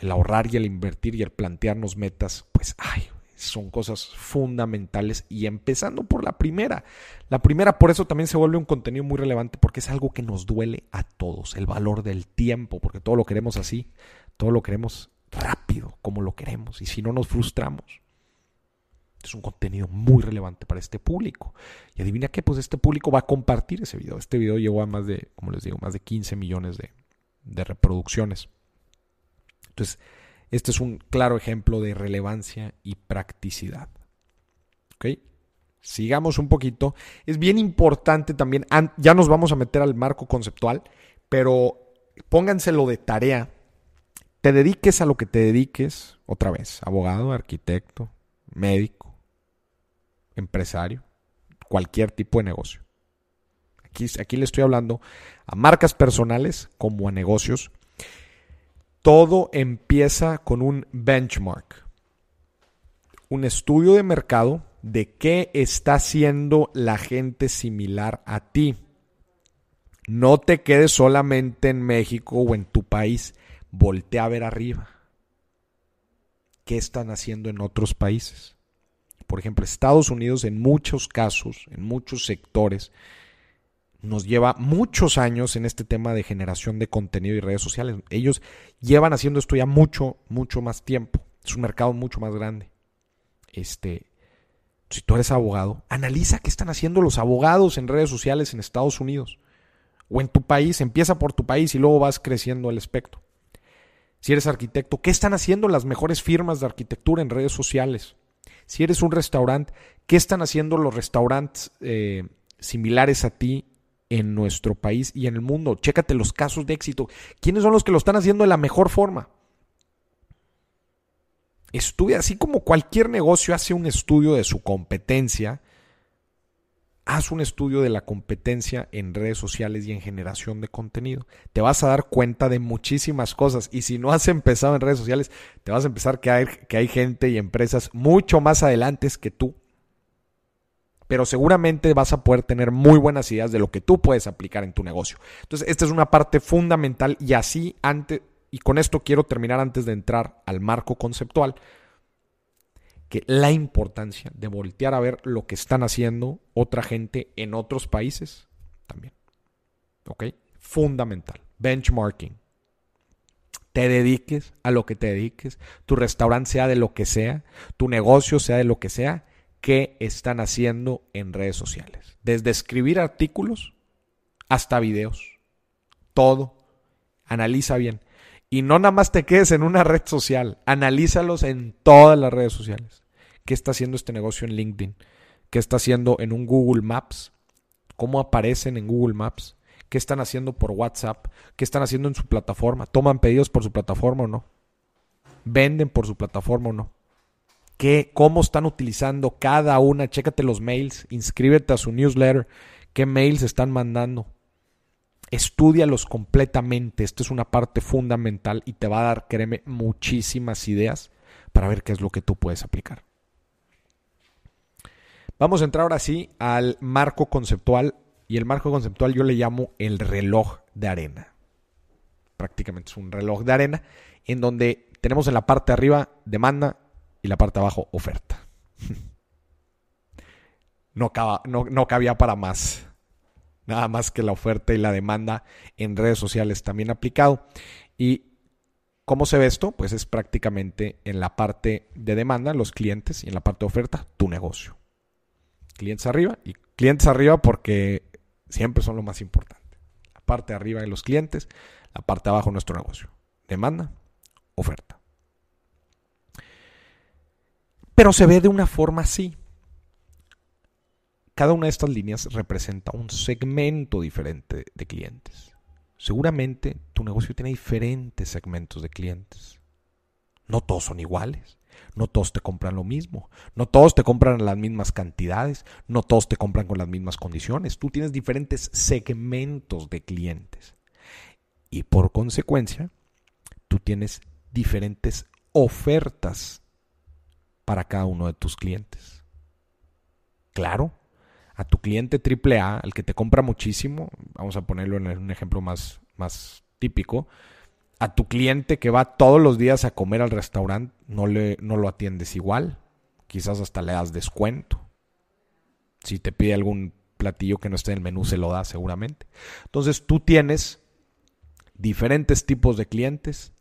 S1: el ahorrar y el invertir y el plantearnos metas, pues, ay, son cosas fundamentales y empezando por la primera. La primera por eso también se vuelve un contenido muy relevante porque es algo que nos duele a todos, el valor del tiempo, porque todo lo queremos así, todo lo queremos rápido, como lo queremos y si no nos frustramos. Es un contenido muy relevante para este público. Y adivina qué, pues este público va a compartir ese video. Este video llegó a más de, como les digo, más de 15 millones de, de reproducciones. Entonces, este es un claro ejemplo de relevancia y practicidad. ¿Ok? Sigamos un poquito. Es bien importante también, ya nos vamos a meter al marco conceptual, pero pónganselo de tarea. Te dediques a lo que te dediques, otra vez, abogado, arquitecto, médico, empresario, cualquier tipo de negocio. Aquí, aquí le estoy hablando a marcas personales como a negocios todo empieza con un benchmark, un estudio de mercado de qué está haciendo la gente similar a ti. No te quedes solamente en México o en tu país, voltea a ver arriba. ¿Qué están haciendo en otros países? Por ejemplo, Estados Unidos en muchos casos, en muchos sectores, nos lleva muchos años en este tema de generación de contenido y redes sociales. Ellos llevan haciendo esto ya mucho, mucho más tiempo. Es un mercado mucho más grande. Este, si tú eres abogado, analiza qué están haciendo los abogados en redes sociales en Estados Unidos o en tu país. Empieza por tu país y luego vas creciendo el espectro. Si eres arquitecto, ¿qué están haciendo las mejores firmas de arquitectura en redes sociales? Si eres un restaurante, ¿qué están haciendo los restaurantes eh, similares a ti en nuestro país y en el mundo. Chécate los casos de éxito. ¿Quiénes son los que lo están haciendo de la mejor forma? Estudia, así como cualquier negocio hace un estudio de su competencia, haz un estudio de la competencia en redes sociales y en generación de contenido. Te vas a dar cuenta de muchísimas cosas y si no has empezado en redes sociales, te vas a empezar que hay, que hay gente y empresas mucho más adelantes que tú. Pero seguramente vas a poder tener muy buenas ideas de lo que tú puedes aplicar en tu negocio. Entonces, esta es una parte fundamental y así antes, y con esto quiero terminar antes de entrar al marco conceptual que la importancia de voltear a ver lo que están haciendo otra gente en otros países también. ¿Ok? Fundamental. Benchmarking. Te dediques a lo que te dediques, tu restaurante sea de lo que sea, tu negocio sea de lo que sea, ¿qué están haciendo en redes sociales? Desde escribir artículos hasta videos. Todo. Analiza bien. Y no nada más te quedes en una red social, analízalos en todas las redes sociales qué está haciendo este negocio en LinkedIn, qué está haciendo en un Google Maps, cómo aparecen en Google Maps, qué están haciendo por WhatsApp, qué están haciendo en su plataforma, toman pedidos por su plataforma o no, venden por su plataforma o no. ¿Qué, ¿Cómo están utilizando cada una? Chécate los mails, inscríbete a su newsletter, qué mails están mandando. Estúdialos completamente. Esta es una parte fundamental y te va a dar, créeme, muchísimas ideas para ver qué es lo que tú puedes aplicar. Vamos a entrar ahora sí al marco conceptual y el marco conceptual yo le llamo el reloj de arena. Prácticamente es un reloj de arena en donde tenemos en la parte de arriba demanda y la parte de abajo oferta. No, no, cabía para más. Nada más que la oferta y la demanda en redes sociales también aplicado. ¿Y cómo se ve esto? Pues es prácticamente en la parte de demanda, los clientes, y en la parte de oferta, tu negocio clientes arriba y clientes arriba porque siempre son lo más importante. La parte de arriba de los clientes, la parte de abajo nuestro negocio. Demanda, oferta. Pero se ve de una forma así. Cada una de estas líneas representa un segmento diferente de clientes. Seguramente tu negocio tiene diferentes segmentos de clientes. No todos son iguales. No todos te compran lo mismo. No todos te compran las mismas cantidades. No todos te compran con las mismas condiciones. Tú tienes diferentes segmentos de clientes. Y por consecuencia, tú tienes diferentes ofertas para cada uno de tus clientes. Claro, a tu cliente AAA, al que te compra muchísimo, vamos a ponerlo en un ejemplo más, más típico, a tu cliente que va todos los días a comer al restaurante, no, le, no lo atiendes igual. Quizás hasta le das descuento. Si te pide algún platillo que no esté en el menú, se lo da seguramente. Entonces tú tienes diferentes tipos de clientes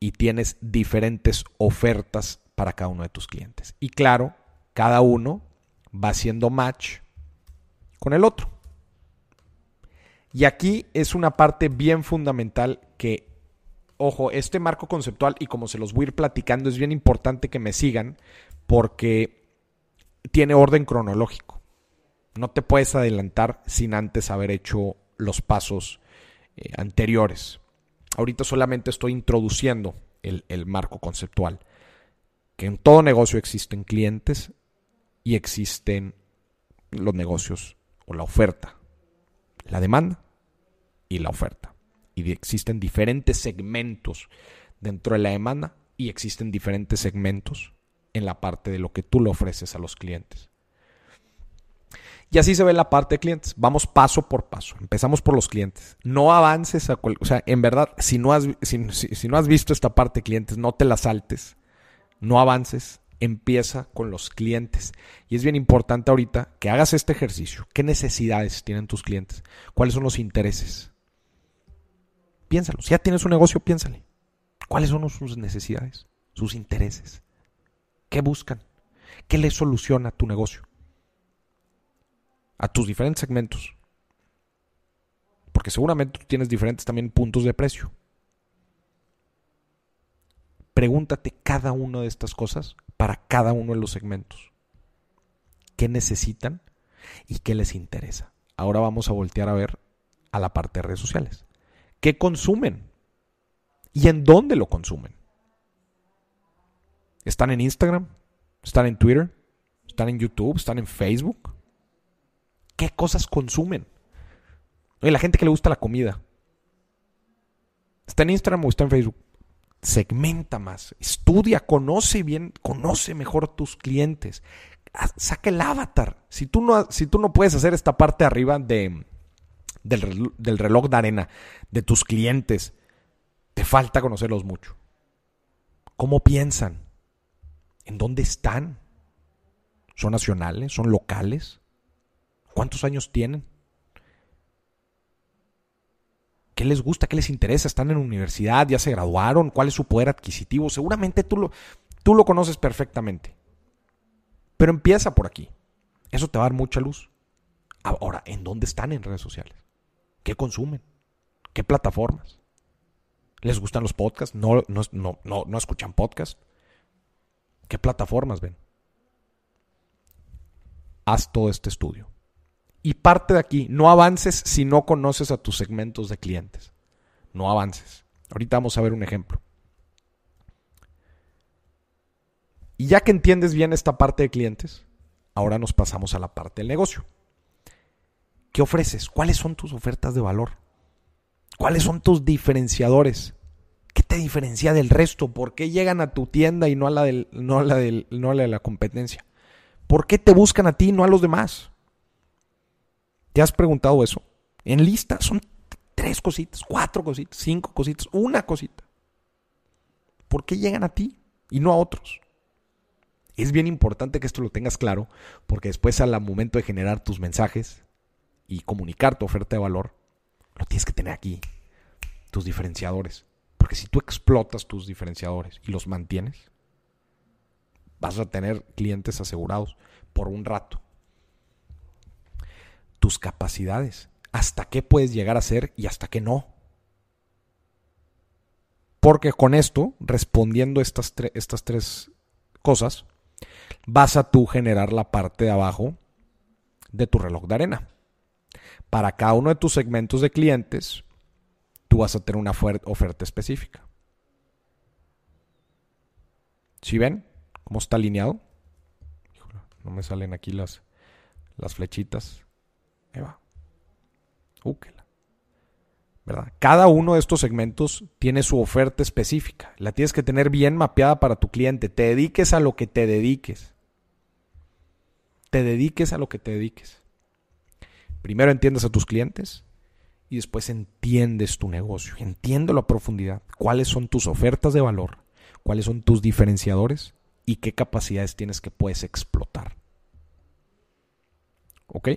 S1: y tienes diferentes ofertas para cada uno de tus clientes. Y claro, cada uno va haciendo match con el otro. Y aquí es una parte bien fundamental que ojo, este marco conceptual y como se los voy a ir platicando, es bien importante que me sigan porque tiene orden cronológico. No te puedes adelantar sin antes haber hecho los pasos eh, anteriores. Ahorita solamente estoy introduciendo el, el marco conceptual. Que en todo negocio existen clientes y existen los negocios o la oferta, la demanda y la oferta y existen diferentes segmentos dentro de la demanda y existen diferentes segmentos en la parte de lo que tú le ofreces a los clientes. Y así se ve la parte de clientes. Vamos paso por paso. Empezamos por los clientes. No avances a O sea, en verdad, si no, has, si, no has visto esta parte de clientes, no te la saltes. No avances. Empieza con los clientes. Y es bien importante ahorita que hagas este ejercicio. ¿Qué necesidades tienen tus clientes? ¿Cuáles son los intereses? Piénsalo. Si ya tienes un negocio, piénsale. ¿Cuáles son sus necesidades? Sus intereses. ¿Qué buscan? ¿Qué le soluciona a tu negocio? A tus diferentes segmentos. Porque seguramente tú tienes diferentes también puntos de precio. Pregúntate cada una de estas cosas para cada uno de los segmentos. ¿Qué necesitan y qué les interesa? Ahora vamos a voltear a ver a la parte de redes sociales qué consumen y en dónde lo consumen. ¿Están en Instagram? ¿Están en Twitter? ¿Están en YouTube? ¿Están en Facebook? ¿Qué cosas consumen? Oye, la gente que le gusta la comida. Está en Instagram o está en Facebook. Segmenta más, estudia, conoce bien, conoce mejor tus clientes. Saca el avatar. Si tú no, si tú no puedes hacer esta parte arriba de, del, del reloj de arena de tus clientes, te falta conocerlos mucho. ¿Cómo piensan? ¿En dónde están? ¿Son nacionales? ¿Son locales? ¿Cuántos años tienen? ¿Qué les gusta? ¿Qué les interesa? ¿Están en universidad? ¿Ya se graduaron? ¿Cuál es su poder adquisitivo? Seguramente tú lo, tú lo conoces perfectamente. Pero empieza por aquí. Eso te va a dar mucha luz. Ahora, ¿en dónde están en redes sociales? ¿Qué consumen? ¿Qué plataformas? ¿Les gustan los podcasts? ¿No, no, no, no, no escuchan podcasts? ¿Qué plataformas ven? Haz todo este estudio. Y parte de aquí, no avances si no conoces a tus segmentos de clientes. No avances. Ahorita vamos a ver un ejemplo. Y ya que entiendes bien esta parte de clientes, ahora nos pasamos a la parte del negocio. ¿Qué ofreces? ¿Cuáles son tus ofertas de valor? ¿Cuáles son tus diferenciadores? ¿Qué te diferencia del resto? ¿Por qué llegan a tu tienda y no a la, no a la, no a la de la competencia? ¿Por qué te buscan a ti y no a los demás? ¿Te has preguntado eso? En lista son tres cositas, cuatro cositas, cinco cositas, una cosita. ¿Por qué llegan a ti y no a otros? Es bien importante que esto lo tengas claro, porque después al momento de generar tus mensajes y comunicar tu oferta de valor, lo tienes que tener aquí, tus diferenciadores. Porque si tú explotas tus diferenciadores y los mantienes, vas a tener clientes asegurados por un rato tus capacidades, hasta qué puedes llegar a ser y hasta qué no. Porque con esto, respondiendo estas, estas tres cosas, vas a tú generar la parte de abajo de tu reloj de arena. Para cada uno de tus segmentos de clientes, tú vas a tener una oferta específica. ¿Sí ven cómo está alineado? no me salen aquí las, las flechitas. Eva. ¿Verdad? Cada uno de estos segmentos tiene su oferta específica. La tienes que tener bien mapeada para tu cliente. Te dediques a lo que te dediques. Te dediques a lo que te dediques. Primero entiendes a tus clientes y después entiendes tu negocio. Entiéndelo a profundidad. ¿Cuáles son tus ofertas de valor? ¿Cuáles son tus diferenciadores? ¿Y qué capacidades tienes que puedes explotar? ¿Ok?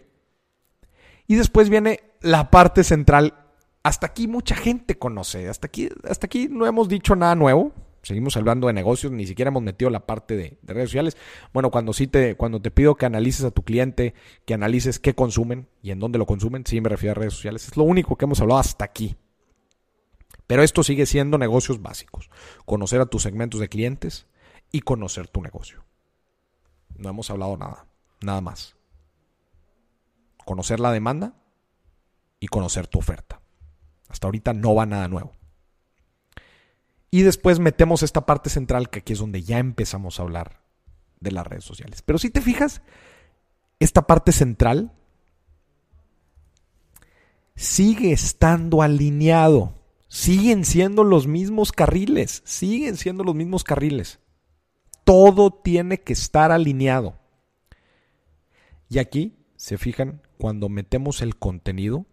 S1: Y después viene la parte central. Hasta aquí mucha gente conoce. Hasta aquí, hasta aquí no hemos dicho nada nuevo. Seguimos hablando de negocios, ni siquiera hemos metido la parte de, redes sociales. Bueno, cuando sí te, cuando te pido que analices a tu cliente, que analices qué consumen y en dónde lo consumen, sí me refiero a redes sociales. Es lo único que hemos hablado hasta aquí. Pero esto sigue siendo negocios básicos. Conocer a tus segmentos de clientes y conocer tu negocio. No hemos hablado nada, nada más conocer la demanda y conocer tu oferta. Hasta ahorita no va nada nuevo. Y después metemos esta parte central que aquí es donde ya empezamos a hablar de las redes sociales. Pero si te fijas, esta parte central sigue estando alineado. Siguen siendo los mismos carriles. Siguen siendo los mismos carriles. Todo tiene que estar alineado. Y aquí, se fijan, cuando metemos el contenido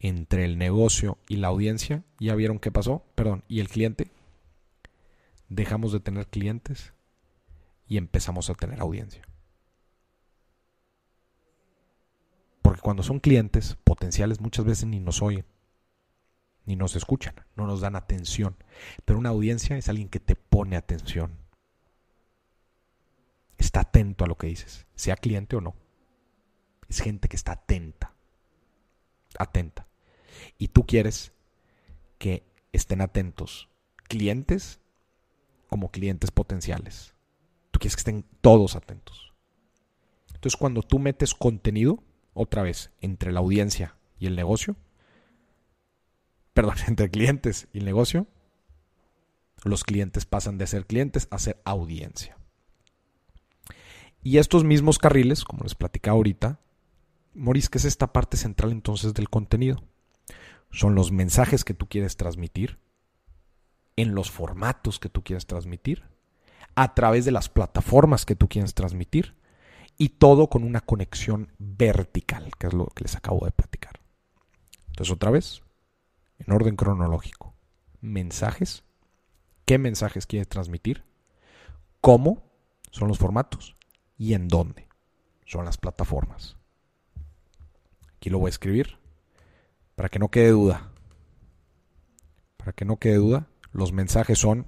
S1: entre el negocio y la audiencia, ¿ya vieron qué pasó? Perdón, y el cliente. Dejamos de tener clientes y empezamos a tener audiencia. Porque cuando son clientes potenciales muchas veces ni nos oyen, ni nos escuchan, no nos dan atención. Pero una audiencia es alguien que te pone atención. Está atento a lo que dices, sea cliente o no es gente que está atenta. Atenta. Y tú quieres que estén atentos clientes como clientes potenciales. Tú quieres que estén todos atentos. Entonces cuando tú metes contenido, otra vez, entre la audiencia y el negocio, <laughs> perdón, entre clientes y el negocio, los clientes pasan de ser clientes a ser audiencia. Y estos mismos carriles, como les platicaba ahorita, Maurice, ¿qué es esta parte central entonces del contenido? Son los mensajes que tú quieres transmitir, en los formatos que tú quieres transmitir, a través de las plataformas que tú quieres transmitir, y todo con una conexión vertical, que es lo que les acabo de platicar. Entonces, otra vez, en orden cronológico, mensajes, qué mensajes quieres transmitir, cómo son los formatos y en dónde son las plataformas. Aquí lo voy a escribir para que no quede duda. Para que no quede duda, los mensajes son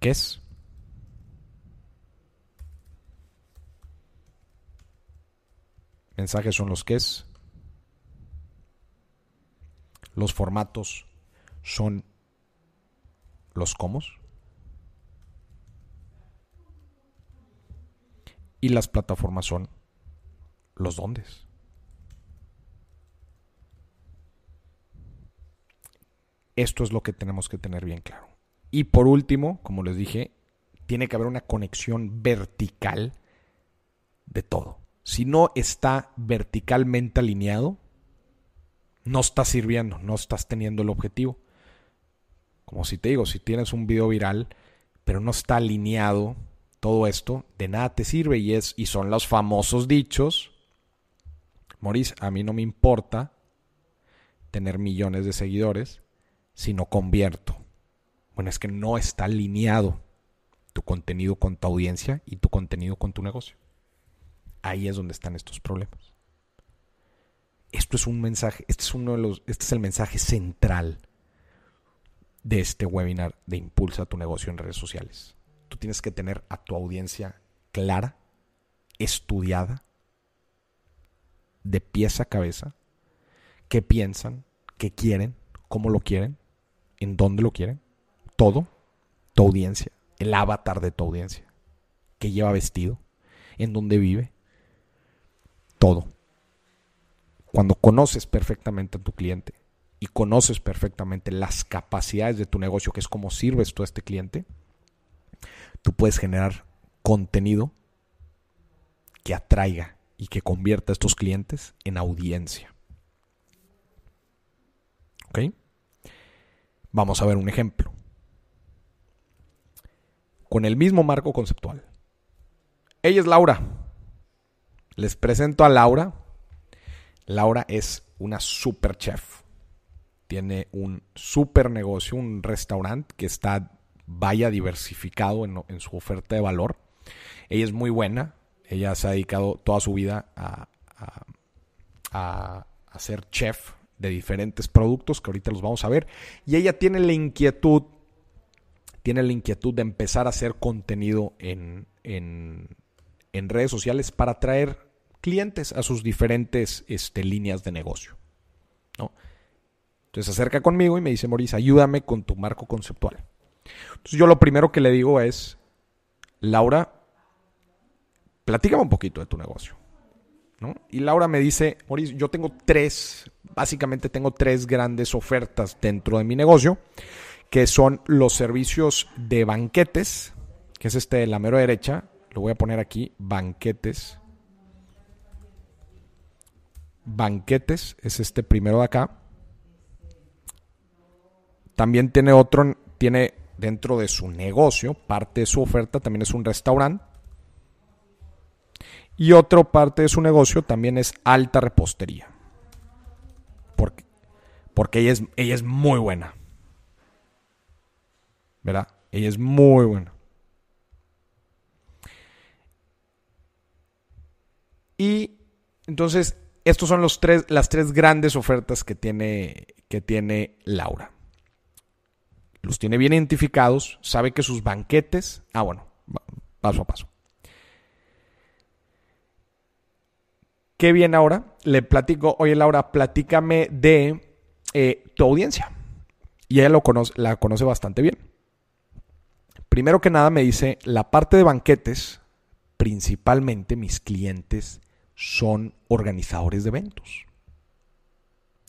S1: ¿qué es? Mensajes son los que es. Los formatos son los cómo. Y las plataformas son los dóndes. Esto es lo que tenemos que tener bien claro. Y por último, como les dije, tiene que haber una conexión vertical de todo. Si no está verticalmente alineado, no está sirviendo, no estás teniendo el objetivo. Como si te digo, si tienes un video viral, pero no está alineado todo esto, de nada te sirve y es y son los famosos dichos. Maurice, a mí no me importa tener millones de seguidores si no convierto. Bueno, es que no está alineado tu contenido con tu audiencia y tu contenido con tu negocio. Ahí es donde están estos problemas. Esto es un mensaje, este es uno de los, este es el mensaje central de este webinar de Impulsa tu negocio en redes sociales. Tú tienes que tener a tu audiencia clara, estudiada, de pies a cabeza, qué piensan, qué quieren, cómo lo quieren, en dónde lo quieren, todo, tu audiencia, el avatar de tu audiencia, qué lleva vestido, en dónde vive, todo. Cuando conoces perfectamente a tu cliente y conoces perfectamente las capacidades de tu negocio, que es cómo sirves tú a este cliente, tú puedes generar contenido que atraiga y que convierta a estos clientes en audiencia. ¿Ok? Vamos a ver un ejemplo. Con el mismo marco conceptual. Ella es Laura. Les presento a Laura. Laura es una super chef. Tiene un super negocio, un restaurante que está vaya diversificado en, su oferta de valor. Ella es muy buena. Ella se ha dedicado toda su vida a, a, a ser chef de diferentes productos que ahorita los vamos a ver. Y ella tiene la inquietud, tiene la inquietud de empezar a hacer contenido en, en, en redes sociales para atraer clientes a sus diferentes este, líneas de negocio. ¿no? Entonces se acerca conmigo y me dice, Maurice, ayúdame con tu marco conceptual. Entonces yo lo primero que le digo es, Laura, platícame un poquito de tu negocio. ¿no? Y Laura me dice, Maurice, yo tengo tres, básicamente tengo tres grandes ofertas dentro de mi negocio, que son los servicios de banquetes, que es este de la mero derecha, lo voy a poner aquí, banquetes. Banquetes es este primero de acá. También tiene otro, tiene dentro de su negocio, parte de su oferta también es un restaurante. Y otra parte de su negocio también es alta repostería. Porque, porque ella, es, ella es muy buena. ¿Verdad? Ella es muy buena. Y entonces, estos son los tres, las tres grandes ofertas que tiene, que tiene Laura. Los tiene bien identificados, sabe que sus banquetes. Ah, bueno, paso a paso. ¿Qué viene ahora? Le platico, oye Laura, platícame de eh, tu audiencia. Y ella lo conoce, la conoce bastante bien. Primero que nada me dice, la parte de banquetes, principalmente mis clientes son organizadores de eventos.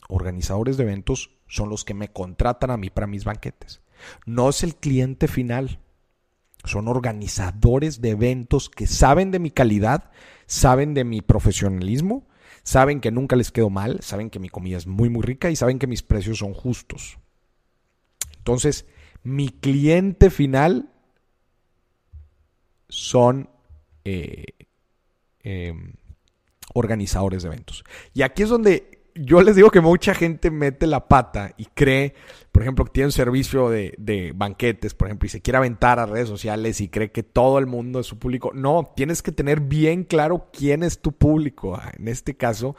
S1: Organizadores de eventos son los que me contratan a mí para mis banquetes. No es el cliente final. Son organizadores de eventos que saben de mi calidad, saben de mi profesionalismo, saben que nunca les quedo mal, saben que mi comida es muy muy rica y saben que mis precios son justos. Entonces, mi cliente final son eh, em, organizadores de eventos. Y aquí es donde yo les digo que mucha gente mete la pata y cree, por ejemplo, que tiene un servicio de, banquetes, por ejemplo, y se quiere aventar a redes sociales y cree que todo el mundo es su público. No, tienes que tener bien claro quién es tu público. Ah, en este caso,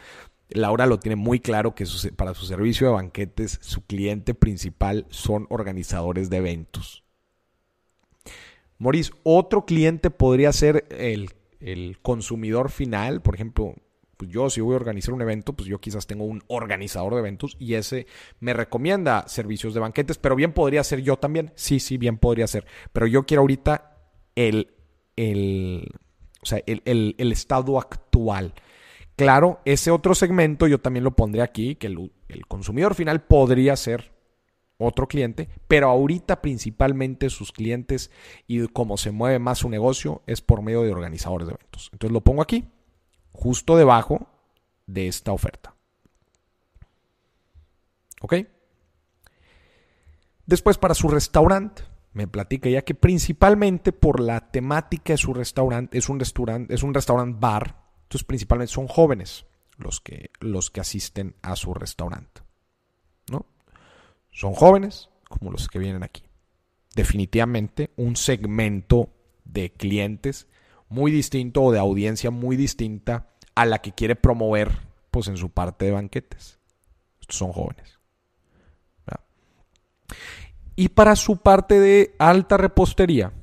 S1: Laura lo tiene muy claro que para su servicio de banquetes, su cliente principal son organizadores de eventos. Maurice, otro cliente podría ser el, el consumidor final, por ejemplo, pues yo si voy a organizar un evento, pues yo quizás tengo un organizador de eventos y ese me recomienda servicios de banquetes, pero bien podría ser yo también. Sí, sí, bien podría ser. Pero yo quiero ahorita el, el, o sea, el, estado actual. Claro, ese otro segmento yo también lo pondré aquí, que el, el consumidor final podría ser otro cliente, pero ahorita principalmente sus clientes y cómo se mueve más su negocio es por medio de organizadores de eventos. Entonces lo pongo aquí justo debajo de esta oferta. ¿Ok? Después para su restaurante, me platica ya que principalmente por la temática de su restaurante, es un restaurante, es un restaurante bar, entonces principalmente son jóvenes los que, los que asisten a su restaurante. ¿No? Son jóvenes como los que vienen aquí. Definitivamente un segmento de clientes muy distinto o de audiencia muy distinta a la que quiere promover pues en su parte de banquetes. Estos son jóvenes. Y para su parte de alta repostería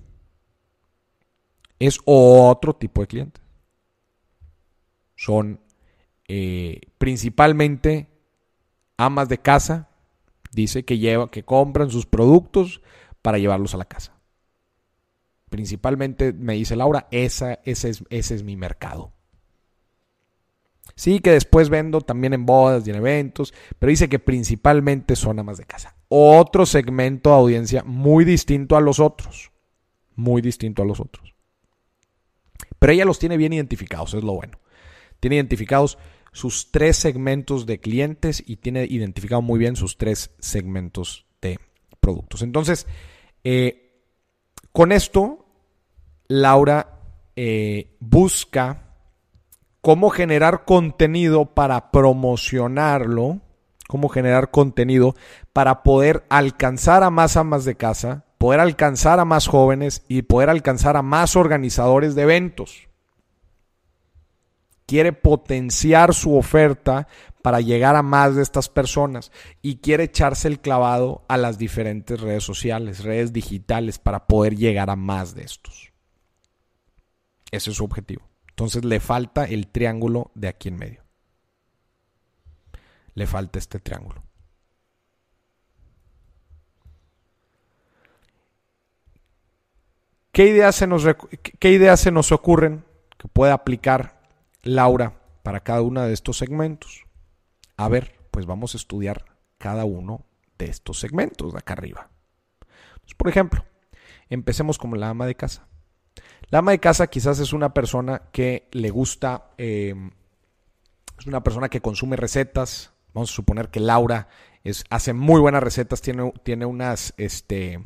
S1: es otro tipo de clientes. Son eh, principalmente amas de casa, dice que lleva, que compran sus productos para llevarlos a la casa. Principalmente, me dice Laura, esa, ese, es, ese es mi mercado. Sí, que después vendo también en bodas y en eventos, pero dice que principalmente son amas de casa. Otro segmento de audiencia muy distinto a los otros. Muy distinto a los otros. Pero ella los tiene bien identificados, es lo bueno. Tiene identificados sus tres segmentos de clientes y tiene identificado muy bien sus tres segmentos de productos. Entonces, eh, con esto Laura eh, busca cómo generar contenido para promocionarlo, cómo generar contenido para poder alcanzar a más amas de casa, poder alcanzar a más jóvenes y poder alcanzar a más organizadores de eventos. Quiere potenciar su oferta para llegar a más de estas personas y quiere echarse el clavado a las diferentes redes sociales, redes digitales para poder llegar a más de estos. Ese es su objetivo. Entonces le falta el triángulo de aquí en medio. Le falta este triángulo. ¿Qué ideas se nos, qué ideas se nos ocurren que puede aplicar Laura para cada uno de estos segmentos? A ver, pues vamos a estudiar cada uno de estos segmentos de acá arriba. por ejemplo, empecemos como la ama de casa. La ama de casa quizás es una persona que le gusta, em, es una persona que consume recetas. Vamos a suponer que Laura es, hace muy buenas recetas, tiene, tiene, unas, este,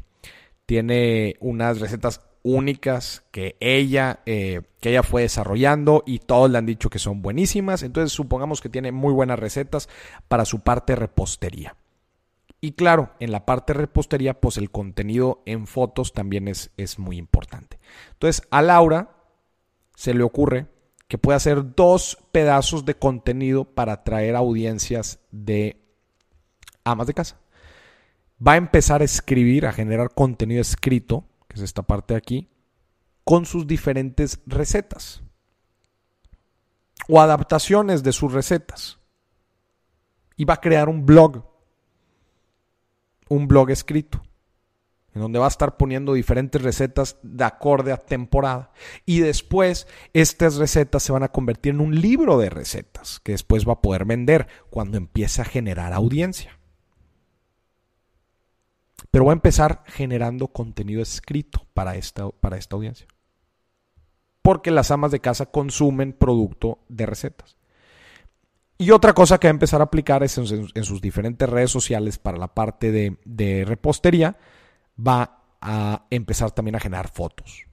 S1: tiene unas recetas únicas que ella, eh, que ella fue desarrollando y todos le han dicho que son buenísimas. Entonces supongamos que tiene muy buenas recetas para su parte repostería. Y claro, en la parte de repostería, pues el contenido en fotos también es, es muy importante. Entonces, a Laura se le ocurre que puede hacer dos pedazos de contenido para atraer audiencias de amas de casa. Va a empezar a escribir, a generar contenido escrito, que es esta parte de aquí, con sus diferentes recetas o adaptaciones de sus recetas. Y va a crear un blog un blog escrito, en donde va a estar poniendo diferentes recetas de acorde a temporada. Y después estas recetas se van a convertir en un libro de recetas que después va a poder vender cuando empiece a generar audiencia. Pero va a empezar generando contenido escrito para esta, para esta audiencia. Porque las amas de casa consumen producto de recetas. Y otra cosa que va a empezar a aplicar es en, sus diferentes redes sociales para la parte de, repostería, va a empezar también a generar fotos.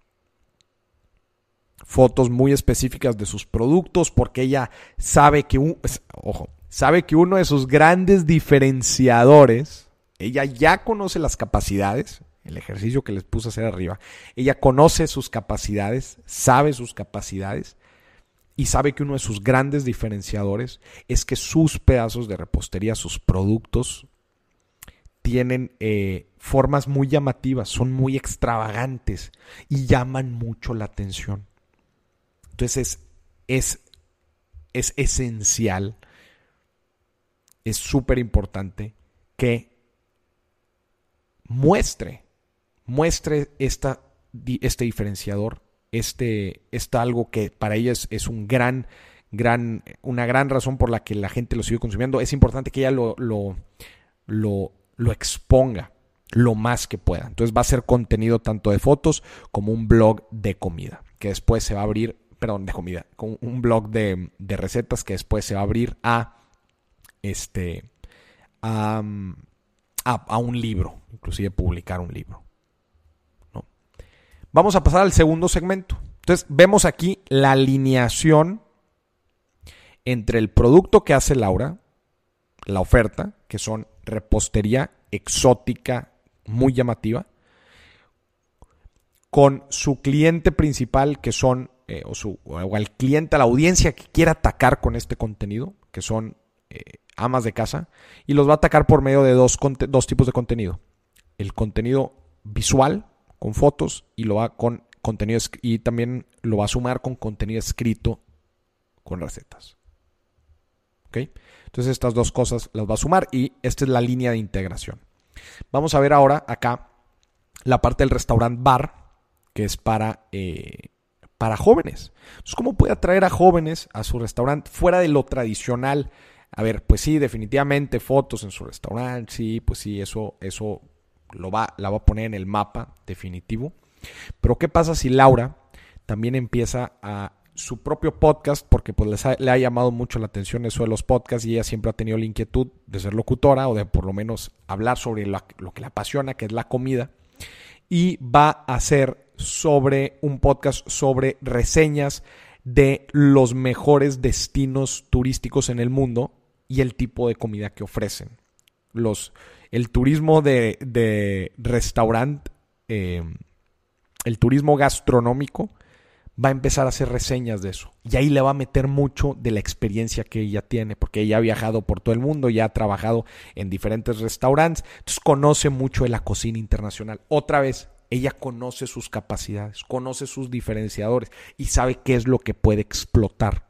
S1: Fotos muy específicas de sus productos porque ella sabe que, ojo, sabe que uno de sus grandes diferenciadores, ella ya conoce las capacidades, el ejercicio que les puse a hacer arriba, ella conoce sus capacidades, sabe sus capacidades y sabe que uno de sus grandes diferenciadores es que sus pedazos de repostería, sus productos, tienen eh, formas muy llamativas, son muy extravagantes y llaman mucho la atención. Entonces es, es, esencial, es súper importante que muestre, muestre esta, este diferenciador, este, está algo que para ella es, un gran, gran, una gran razón por la que la gente lo sigue consumiendo. Es importante que ella lo, lo, lo, lo exponga lo más que pueda. Entonces va a ser contenido tanto de fotos como un blog de comida, que después se va a abrir perdón, de comida, un blog de, recetas que después se va a abrir a este a, un libro, inclusive publicar un libro. Vamos a pasar al segundo segmento. Entonces, vemos aquí la alineación entre el producto que hace Laura, la oferta, que son repostería exótica, muy llamativa, con su cliente principal, que son eh, o, su, o al cliente, la audiencia que quiera atacar con este contenido, que son eh, amas de casa, y los va a atacar por medio de dos, dos tipos de contenido. El contenido visual, con fotos, y lo va con contenido y también lo va a sumar con contenido escrito con recetas. ¿Ok? Entonces estas dos cosas las va a sumar y esta es la línea de integración. Vamos a ver ahora acá la parte del restaurant bar, que es para eh, para jóvenes. Entonces, ¿cómo puede atraer a jóvenes a su restaurante fuera de lo tradicional? A ver, pues sí, definitivamente fotos en su restaurante, sí, pues sí, eso, eso lo va, la va a poner en el mapa definitivo. Pero ¿qué pasa si Laura también empieza a su propio podcast, porque pues le ha llamado mucho la atención eso de los podcasts y ella siempre ha tenido la inquietud de ser locutora o de por lo menos hablar sobre lo, lo que le apasiona, que es la comida, y va a hacer sobre un podcast sobre reseñas de los mejores destinos turísticos en el mundo y el tipo de comida que ofrecen. Los, el turismo de, de restaurante, eh, el turismo gastronómico, va a empezar a hacer reseñas de eso. Y ahí le va a meter mucho de la experiencia que ella tiene, porque ella ha viajado por todo el mundo, ya ha trabajado en diferentes restaurantes, entonces conoce mucho de la cocina internacional. Otra vez, ella conoce sus capacidades, conoce sus diferenciadores y sabe qué es lo que puede explotar.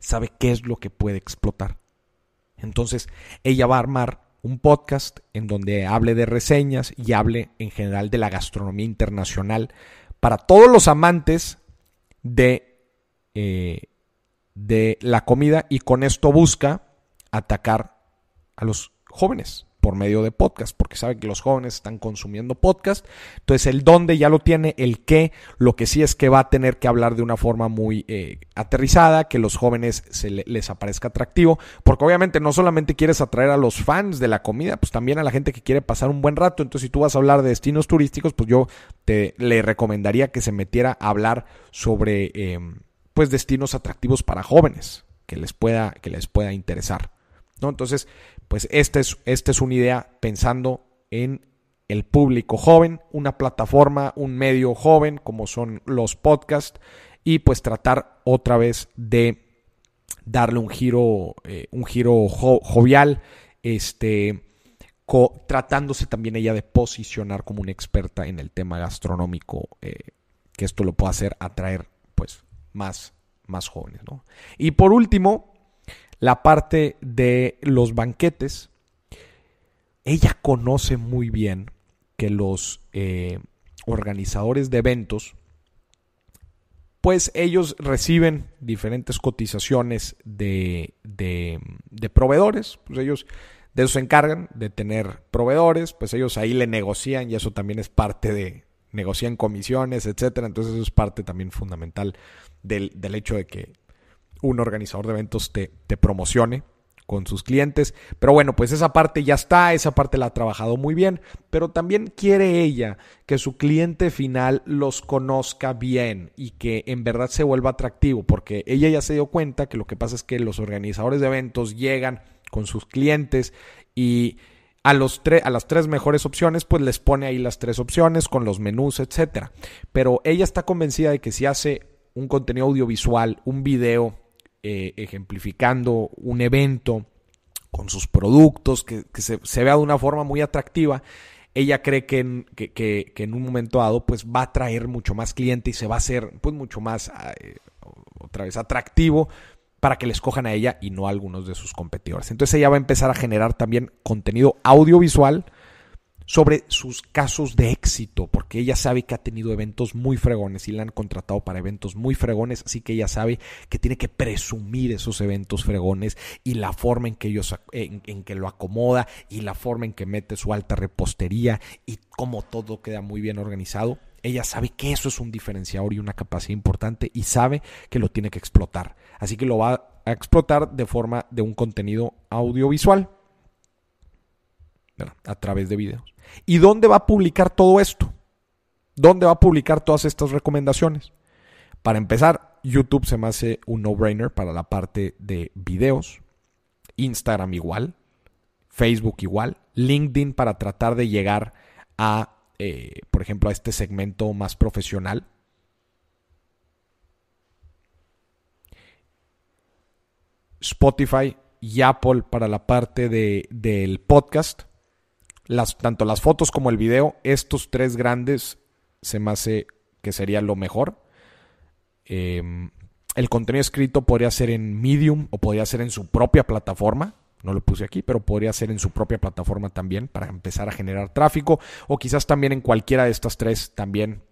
S1: Sabe qué es lo que puede explotar. Entonces, ella va a armar un podcast en donde hable de reseñas y hable en general de la gastronomía internacional para todos los amantes de, eh, de la comida y con esto busca atacar a los jóvenes por medio de podcast, porque sabe que los jóvenes están consumiendo podcast. Entonces el dónde ya lo tiene, el qué, lo que sí es que va a tener que hablar de una forma muy eh, aterrizada, que los jóvenes se les aparezca atractivo, porque obviamente no solamente quieres atraer a los fans de la comida, pues también a la gente que quiere pasar un buen rato. Entonces si tú vas a hablar de destinos turísticos, pues yo te le recomendaría que se metiera a hablar sobre em, pues destinos atractivos para jóvenes que les pueda que les pueda interesar. ¿no? Entonces, pues esta es, es una idea pensando en el público joven, una plataforma, un medio joven como son los podcasts y pues tratar otra vez de darle un giro, eh, un giro jovial, este, tratándose también ella de posicionar como una experta en el tema gastronómico, eh, que esto lo pueda hacer atraer pues más, más jóvenes. ¿no? Y por último, la parte de los banquetes, ella conoce muy bien que los eh, organizadores de eventos, pues ellos reciben diferentes cotizaciones de, de, proveedores, pues ellos de eso se encargan, de tener proveedores, pues ellos ahí le negocian y eso también es parte de, negocian comisiones, etcétera. Entonces eso es parte también fundamental del, del hecho de que un organizador de eventos te, te promocione con sus clientes. Pero bueno, pues esa parte ya está, esa parte la ha trabajado muy bien, pero también quiere ella que su cliente final los conozca bien y que en verdad se vuelva atractivo, porque ella ya se dio cuenta que lo que pasa es que los organizadores de eventos llegan con sus clientes y a, los a las tres mejores opciones, pues les pone ahí las tres opciones con los menús, etcétera. Pero ella está convencida de que si hace un contenido audiovisual, un video, eh, ejemplificando un evento con sus productos, que, se, vea de una forma muy atractiva, ella cree que en, que, en, un momento dado pues va a traer mucho más cliente y se va a hacer pues mucho más eh, otra vez atractivo para que les cojan a ella y no a algunos de sus competidores. Entonces ella va a empezar a generar también contenido audiovisual sobre sus casos de éxito, porque ella sabe que ha tenido eventos muy fregones y la han contratado para eventos muy fregones, así que ella sabe que tiene que presumir esos eventos fregones y la forma en que ellos en, que lo acomoda y la forma en que mete su alta repostería y cómo todo queda muy bien organizado. Ella sabe que eso es un diferenciador y una capacidad importante y sabe que lo tiene que explotar. Así que lo va a explotar de forma de un contenido audiovisual a través de videos. ¿Y dónde va a publicar todo esto? ¿Dónde va a publicar todas estas recomendaciones? Para empezar, YouTube se me hace un no-brainer para la parte de videos, Instagram igual, Facebook igual, LinkedIn para tratar de llegar a, eh, por ejemplo, a este segmento más profesional. Spotify y Apple para la parte de, del podcast las, tanto las fotos como el video, estos tres grandes se me hace que sería lo mejor. Em, el contenido escrito podría ser en Medium o podría ser en su propia plataforma. No lo puse aquí, pero podría ser en su propia plataforma también para empezar a generar tráfico. O quizás también en cualquiera de estas tres también.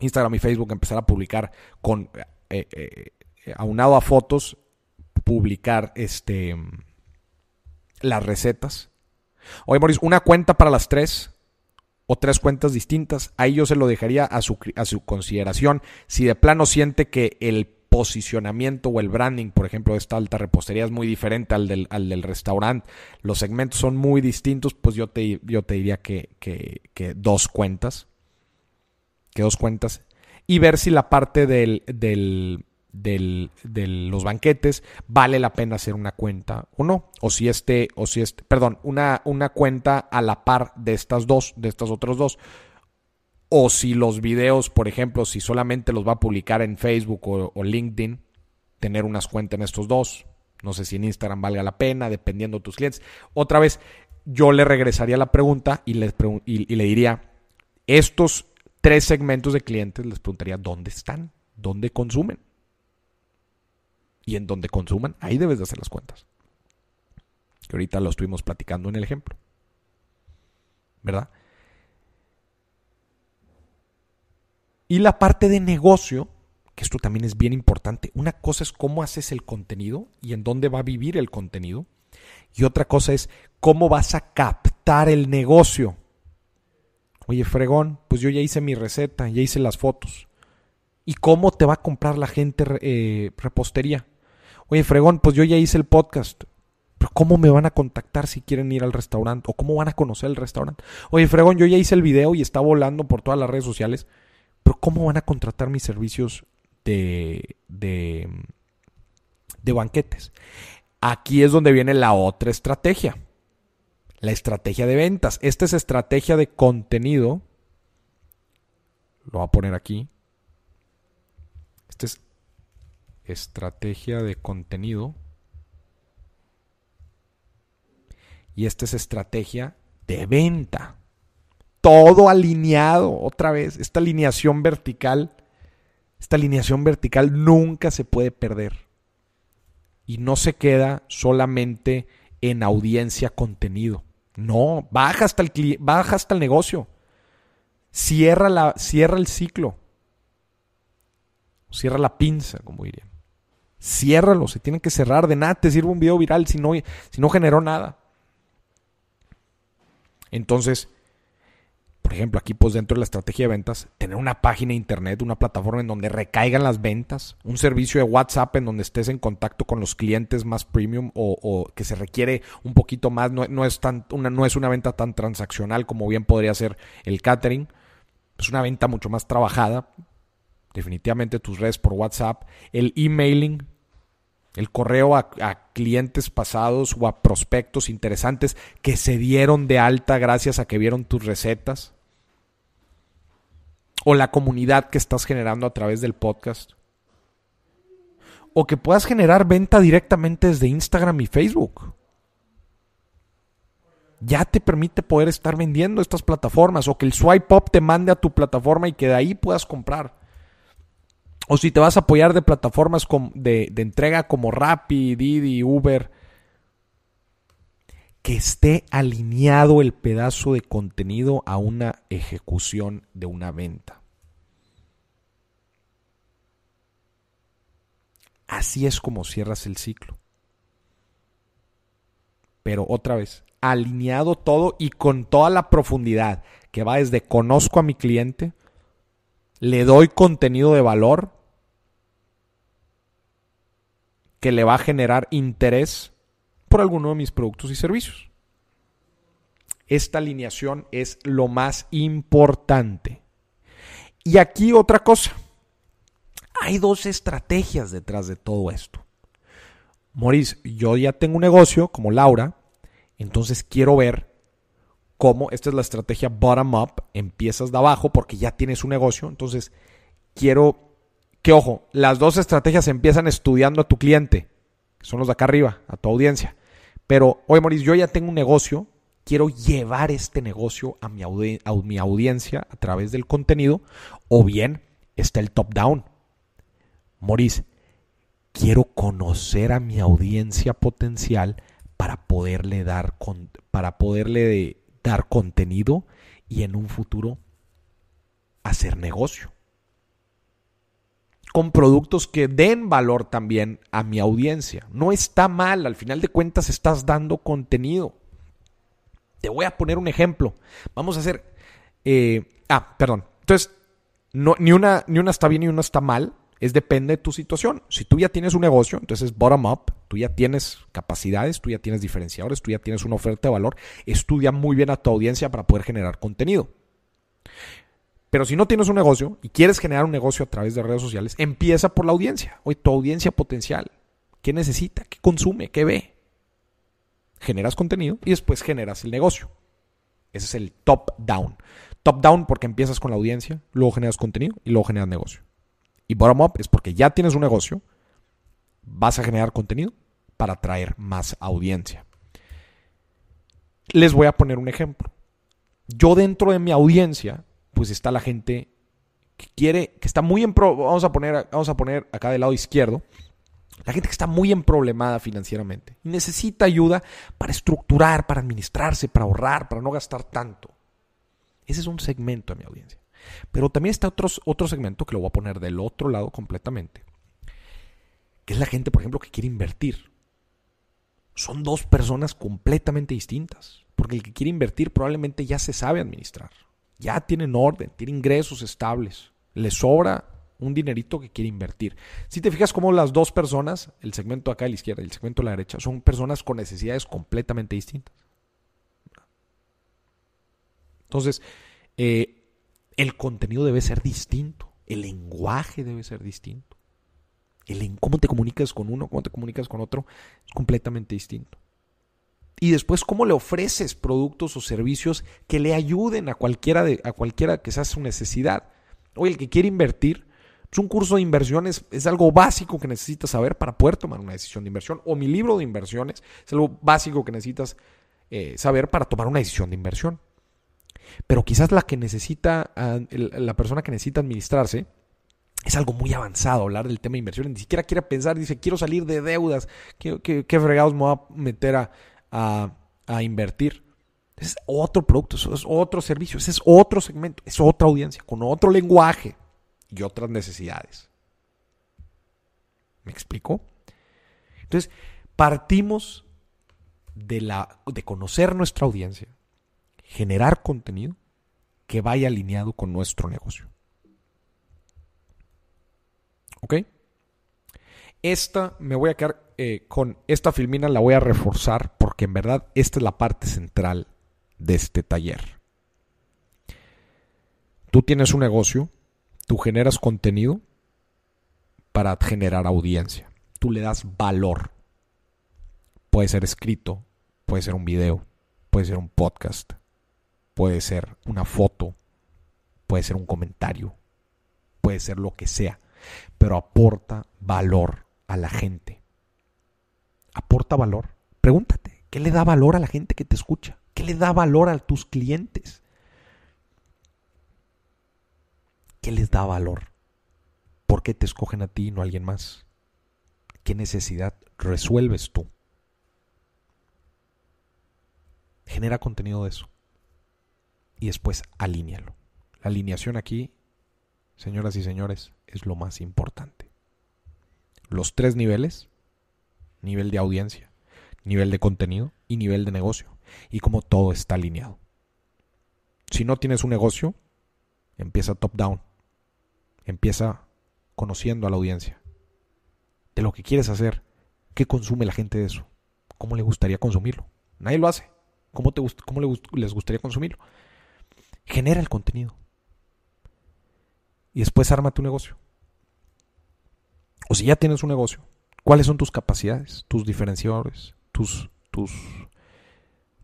S1: Instagram y Facebook empezar a publicar con eh, eh, aunado a fotos, publicar este las recetas Oye, Maurice, una cuenta para las tres o tres cuentas distintas. Ahí yo se lo dejaría a su, a su consideración. Si de plano siente que el posicionamiento o el branding, por ejemplo, de esta alta repostería es muy diferente al del, al del restaurante, los segmentos son muy distintos, pues yo te, yo te diría que, que, que dos cuentas. Que dos cuentas. Y ver si la parte del, del, del, de los banquetes, vale la pena hacer una cuenta o no. O si este, o si este, perdón, una, una cuenta a la par de estas dos, de estas otras dos. O si los videos, por ejemplo, si solamente los va a publicar en Facebook o, LinkedIn, tener unas cuentas en estos dos. No sé si en Instagram valga la pena, dependiendo de tus clientes. Otra vez, yo le regresaría la pregunta y, y le diría, estos tres segmentos de clientes, les preguntaría, ¿dónde están? ¿Dónde consumen? Y en donde consuman, ahí debes de hacer las cuentas. Que ahorita lo estuvimos platicando en el ejemplo. ¿Verdad? Y la parte de negocio, que esto también es bien importante. Una cosa es cómo haces el contenido y en dónde va a vivir el contenido. Y otra cosa es cómo vas a captar el negocio. Oye, fregón, pues yo ya hice mi receta, ya hice las fotos. ¿Y cómo te va a comprar la gente eh, repostería? Oye, Fregón, pues yo ya hice el podcast. Pero ¿cómo me van a contactar si quieren ir al restaurante? ¿O cómo van a conocer el restaurante? Oye, Fregón, yo ya hice el video y está volando por todas las redes sociales. Pero ¿cómo van a contratar mis servicios de, de, de banquetes? Aquí es donde viene la otra estrategia. La estrategia de ventas. Esta es estrategia de contenido. Lo voy a poner aquí. Este es estrategia de contenido. Y esta es estrategia de venta. Todo alineado, otra vez, esta alineación vertical, esta alineación vertical nunca se puede perder. Y no se queda solamente en audiencia contenido. No, baja hasta el, baja hasta el negocio. Cierra, la, cierra el ciclo. Cierra la pinza, como dirían. Ciérralo, se tienen que cerrar. De nada te sirve un video viral si no, si no generó nada. Entonces, por ejemplo, aquí pues dentro de la estrategia de ventas, tener una página de internet, una plataforma en donde recaigan las ventas, un servicio de WhatsApp en donde estés en contacto con los clientes más premium o, que se requiere un poquito más, no, es tan, una, no es una venta tan transaccional como bien podría ser el catering, es una venta mucho más trabajada, definitivamente tus redes por WhatsApp, el emailing, el correo a, clientes pasados o a prospectos interesantes que se dieron de alta gracias a que vieron tus recetas o la comunidad que estás generando a través del podcast. O que puedas generar venta directamente desde Instagram y Facebook. Ya te permite poder estar vendiendo estas plataformas o que el swipe up te mande a tu plataforma y que de ahí puedas comprar. O si te vas a apoyar de plataformas de, entrega como Rappi, Didi, Uber, que esté alineado el pedazo de contenido a una ejecución de una venta. Así es como cierras el ciclo. Pero otra vez, alineado todo y con toda la profundidad que va desde conozco a mi cliente, le doy contenido de valor que le va a generar interés por alguno de mis productos y servicios. Esta alineación es lo más importante. Y aquí otra cosa. Hay dos estrategias detrás de todo esto. Maurice, yo ya tengo un negocio como Laura, entonces quiero ver cómo, esta es la estrategia bottom up, empiezas de abajo porque ya tienes un negocio, entonces quiero que, ojo, las dos estrategias empiezan estudiando a tu cliente, que son los de acá arriba, a tu audiencia. Pero, oye, Maurice, yo ya tengo un negocio, quiero llevar este negocio a mi, audiencia a través del contenido, o bien está el top-down. Maurice, quiero conocer a mi audiencia potencial para poderle dar, para poderle dar contenido y en un futuro hacer negocio con productos que den valor también a mi audiencia. No está mal, al final de cuentas estás dando contenido. Te voy a poner un ejemplo. Vamos a hacer... Eh, ah, perdón. Entonces, no, ni, una, ni una está bien ni una está mal. Es depende de tu situación. Si tú ya tienes un negocio, entonces es bottom up, tú ya tienes capacidades, tú ya tienes diferenciadores, tú ya tienes una oferta de valor, estudia muy bien a tu audiencia para poder generar contenido. Pero si no tienes un negocio y quieres generar un negocio a través de redes sociales, empieza por la audiencia. Oye, tu audiencia potencial. ¿Qué necesita? ¿Qué consume? ¿Qué ve? Generas contenido y después generas el negocio. Ese es el top down. Top down porque empiezas con la audiencia, luego generas contenido y luego generas negocio. Y bottom up es porque ya tienes un negocio, vas a generar contenido para atraer más audiencia. Les voy a poner un ejemplo. Yo dentro de mi audiencia pues está la gente que quiere, que está muy en vamos a poner, vamos a poner acá del lado izquierdo, la gente que está muy en problemada financieramente y necesita ayuda para estructurar, para administrarse, para ahorrar, para no gastar tanto. Ese es un segmento de mi audiencia. Pero también está otro, otro segmento que lo voy a poner del otro lado completamente, que es la gente, por ejemplo, que quiere invertir. Son dos personas completamente distintas, porque el que quiere invertir probablemente ya se sabe administrar ya tienen orden, tienen ingresos estables, les sobra un dinerito que quiere invertir. Si te fijas como las dos personas, el segmento acá a la izquierda y el segmento a la derecha, son personas con necesidades completamente distintas. Entonces, eh, el contenido debe ser distinto, el lenguaje debe ser distinto. El, cómo te comunicas con uno, cómo te comunicas con otro, es completamente distinto y después cómo le ofreces productos o servicios que le ayuden a cualquiera, de, a cualquiera que sea su necesidad. Oye, el que quiere invertir, pues un curso de inversiones es algo básico que necesitas saber para poder tomar una decisión de inversión. O mi libro de inversiones es algo básico que necesitas eh, saber para tomar una decisión de inversión. Pero quizás la que necesita, la persona que necesita administrarse, es algo muy avanzado hablar del tema de inversión. Ni siquiera quiere pensar, dice, quiero salir de deudas, ¿qué, qué fregados me voy a meter a, a, invertir. es otro producto, es otro servicio, ese es otro segmento, es otra audiencia, con otro lenguaje y otras necesidades. ¿Me explico? Entonces, partimos de, la, de conocer nuestra audiencia generar contenido que vaya alineado con nuestro negocio. ¿Ok? Esta me voy a quedar eh, con esta filmina, la voy a reforzar porque en verdad esta es la parte central de este taller. Tú tienes un negocio, tú generas contenido para generar audiencia. Tú le das valor. Puede ser escrito, puede ser un video, puede ser un podcast, puede ser una foto, puede ser un comentario, puede ser lo que sea, pero aporta valor a la gente. Aporta valor. Pregúntate, ¿qué le da valor a la gente que te escucha? ¿Qué le da valor a tus clientes? ¿Qué les da valor? ¿Por qué te escogen a ti y no a alguien más? ¿Qué necesidad resuelves tú? Genera contenido de eso. Y después alíñalo. La alineación aquí, señoras y señores, es lo más importante. Los tres niveles, nivel de audiencia, nivel de contenido y nivel de negocio. Y como todo está alineado. Si no tienes un negocio, empieza top down. Empieza conociendo a la audiencia. De lo que quieres hacer. ¿Qué consume la gente de eso? ¿Cómo le gustaría consumirlo? Nadie lo hace. ¿Cómo, te, cómo les gustaría consumirlo? Genera el contenido. Y después arma tu negocio. O si ya tienes un negocio, ¿cuáles son tus capacidades, tus diferenciadores, tus, tus,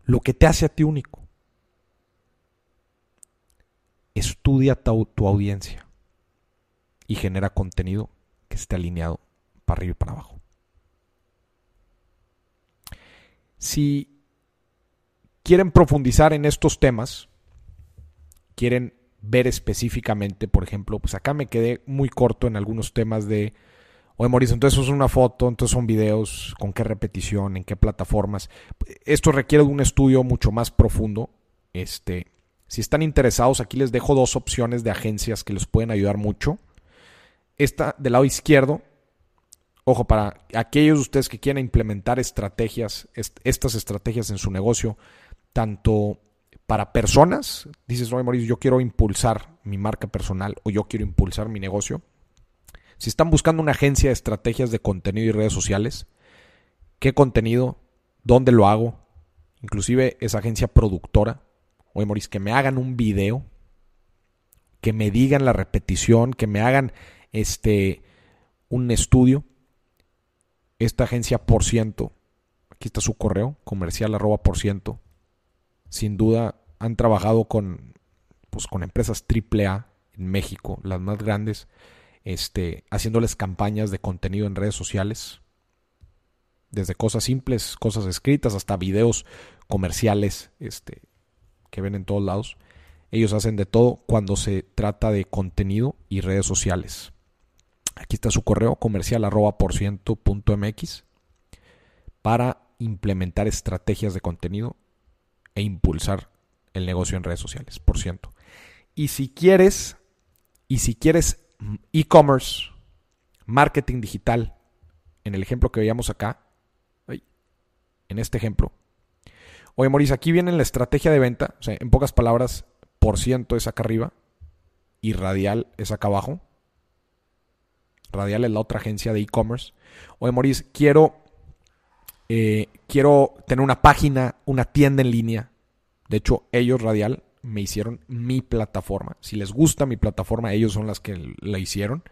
S1: lo que te hace a ti único? Estudia tu, tu audiencia y genera contenido que esté alineado para arriba y para abajo. Si quieren profundizar en estos temas, quieren ver específicamente, por ejemplo, pues acá me quedé muy corto en algunos temas de, oye Mauricio, entonces es una foto, entonces son videos, con qué repetición, en qué plataformas. Esto requiere de un estudio mucho más profundo. Este, si están interesados, aquí les dejo dos opciones de agencias que les pueden ayudar mucho. Esta del lado izquierdo, ojo, para aquellos de ustedes que quieren implementar estrategias, estas estrategias en su negocio, tanto para personas, dices, oye Mauricio, yo quiero impulsar mi marca personal o yo quiero impulsar mi negocio. Si están buscando una agencia de estrategias de contenido y redes sociales, ¿qué contenido? ¿Dónde lo hago? Inclusive esa agencia productora. Oye Mauricio, que me hagan un video, que me digan la repetición, que me hagan este un estudio. Esta agencia por ciento, aquí está su correo, comercial arroba por ciento. Sin duda han trabajado con, pues, con empresas AAA en México, las más grandes, este, haciéndoles campañas de contenido en redes sociales, desde cosas simples, cosas escritas, hasta videos comerciales este, que ven en todos lados. Ellos hacen de todo cuando se trata de contenido y redes sociales. Aquí está su correo comercial arroba por ciento punto mx para implementar estrategias de contenido e impulsar el negocio en redes sociales, por ciento. Y si quieres, y si quieres e-commerce, marketing digital, en el ejemplo que veíamos acá, en este ejemplo. Oye, Maurice, aquí viene la estrategia de venta, o sea, en pocas palabras, por ciento es acá arriba y radial es acá abajo. Radial es la otra agencia de e-commerce. Oye, Maurice, quiero eh, quiero tener una página, una tienda en línea. De hecho, ellos, Radial, me hicieron mi plataforma. Si les gusta mi plataforma, ellos son las que la hicieron.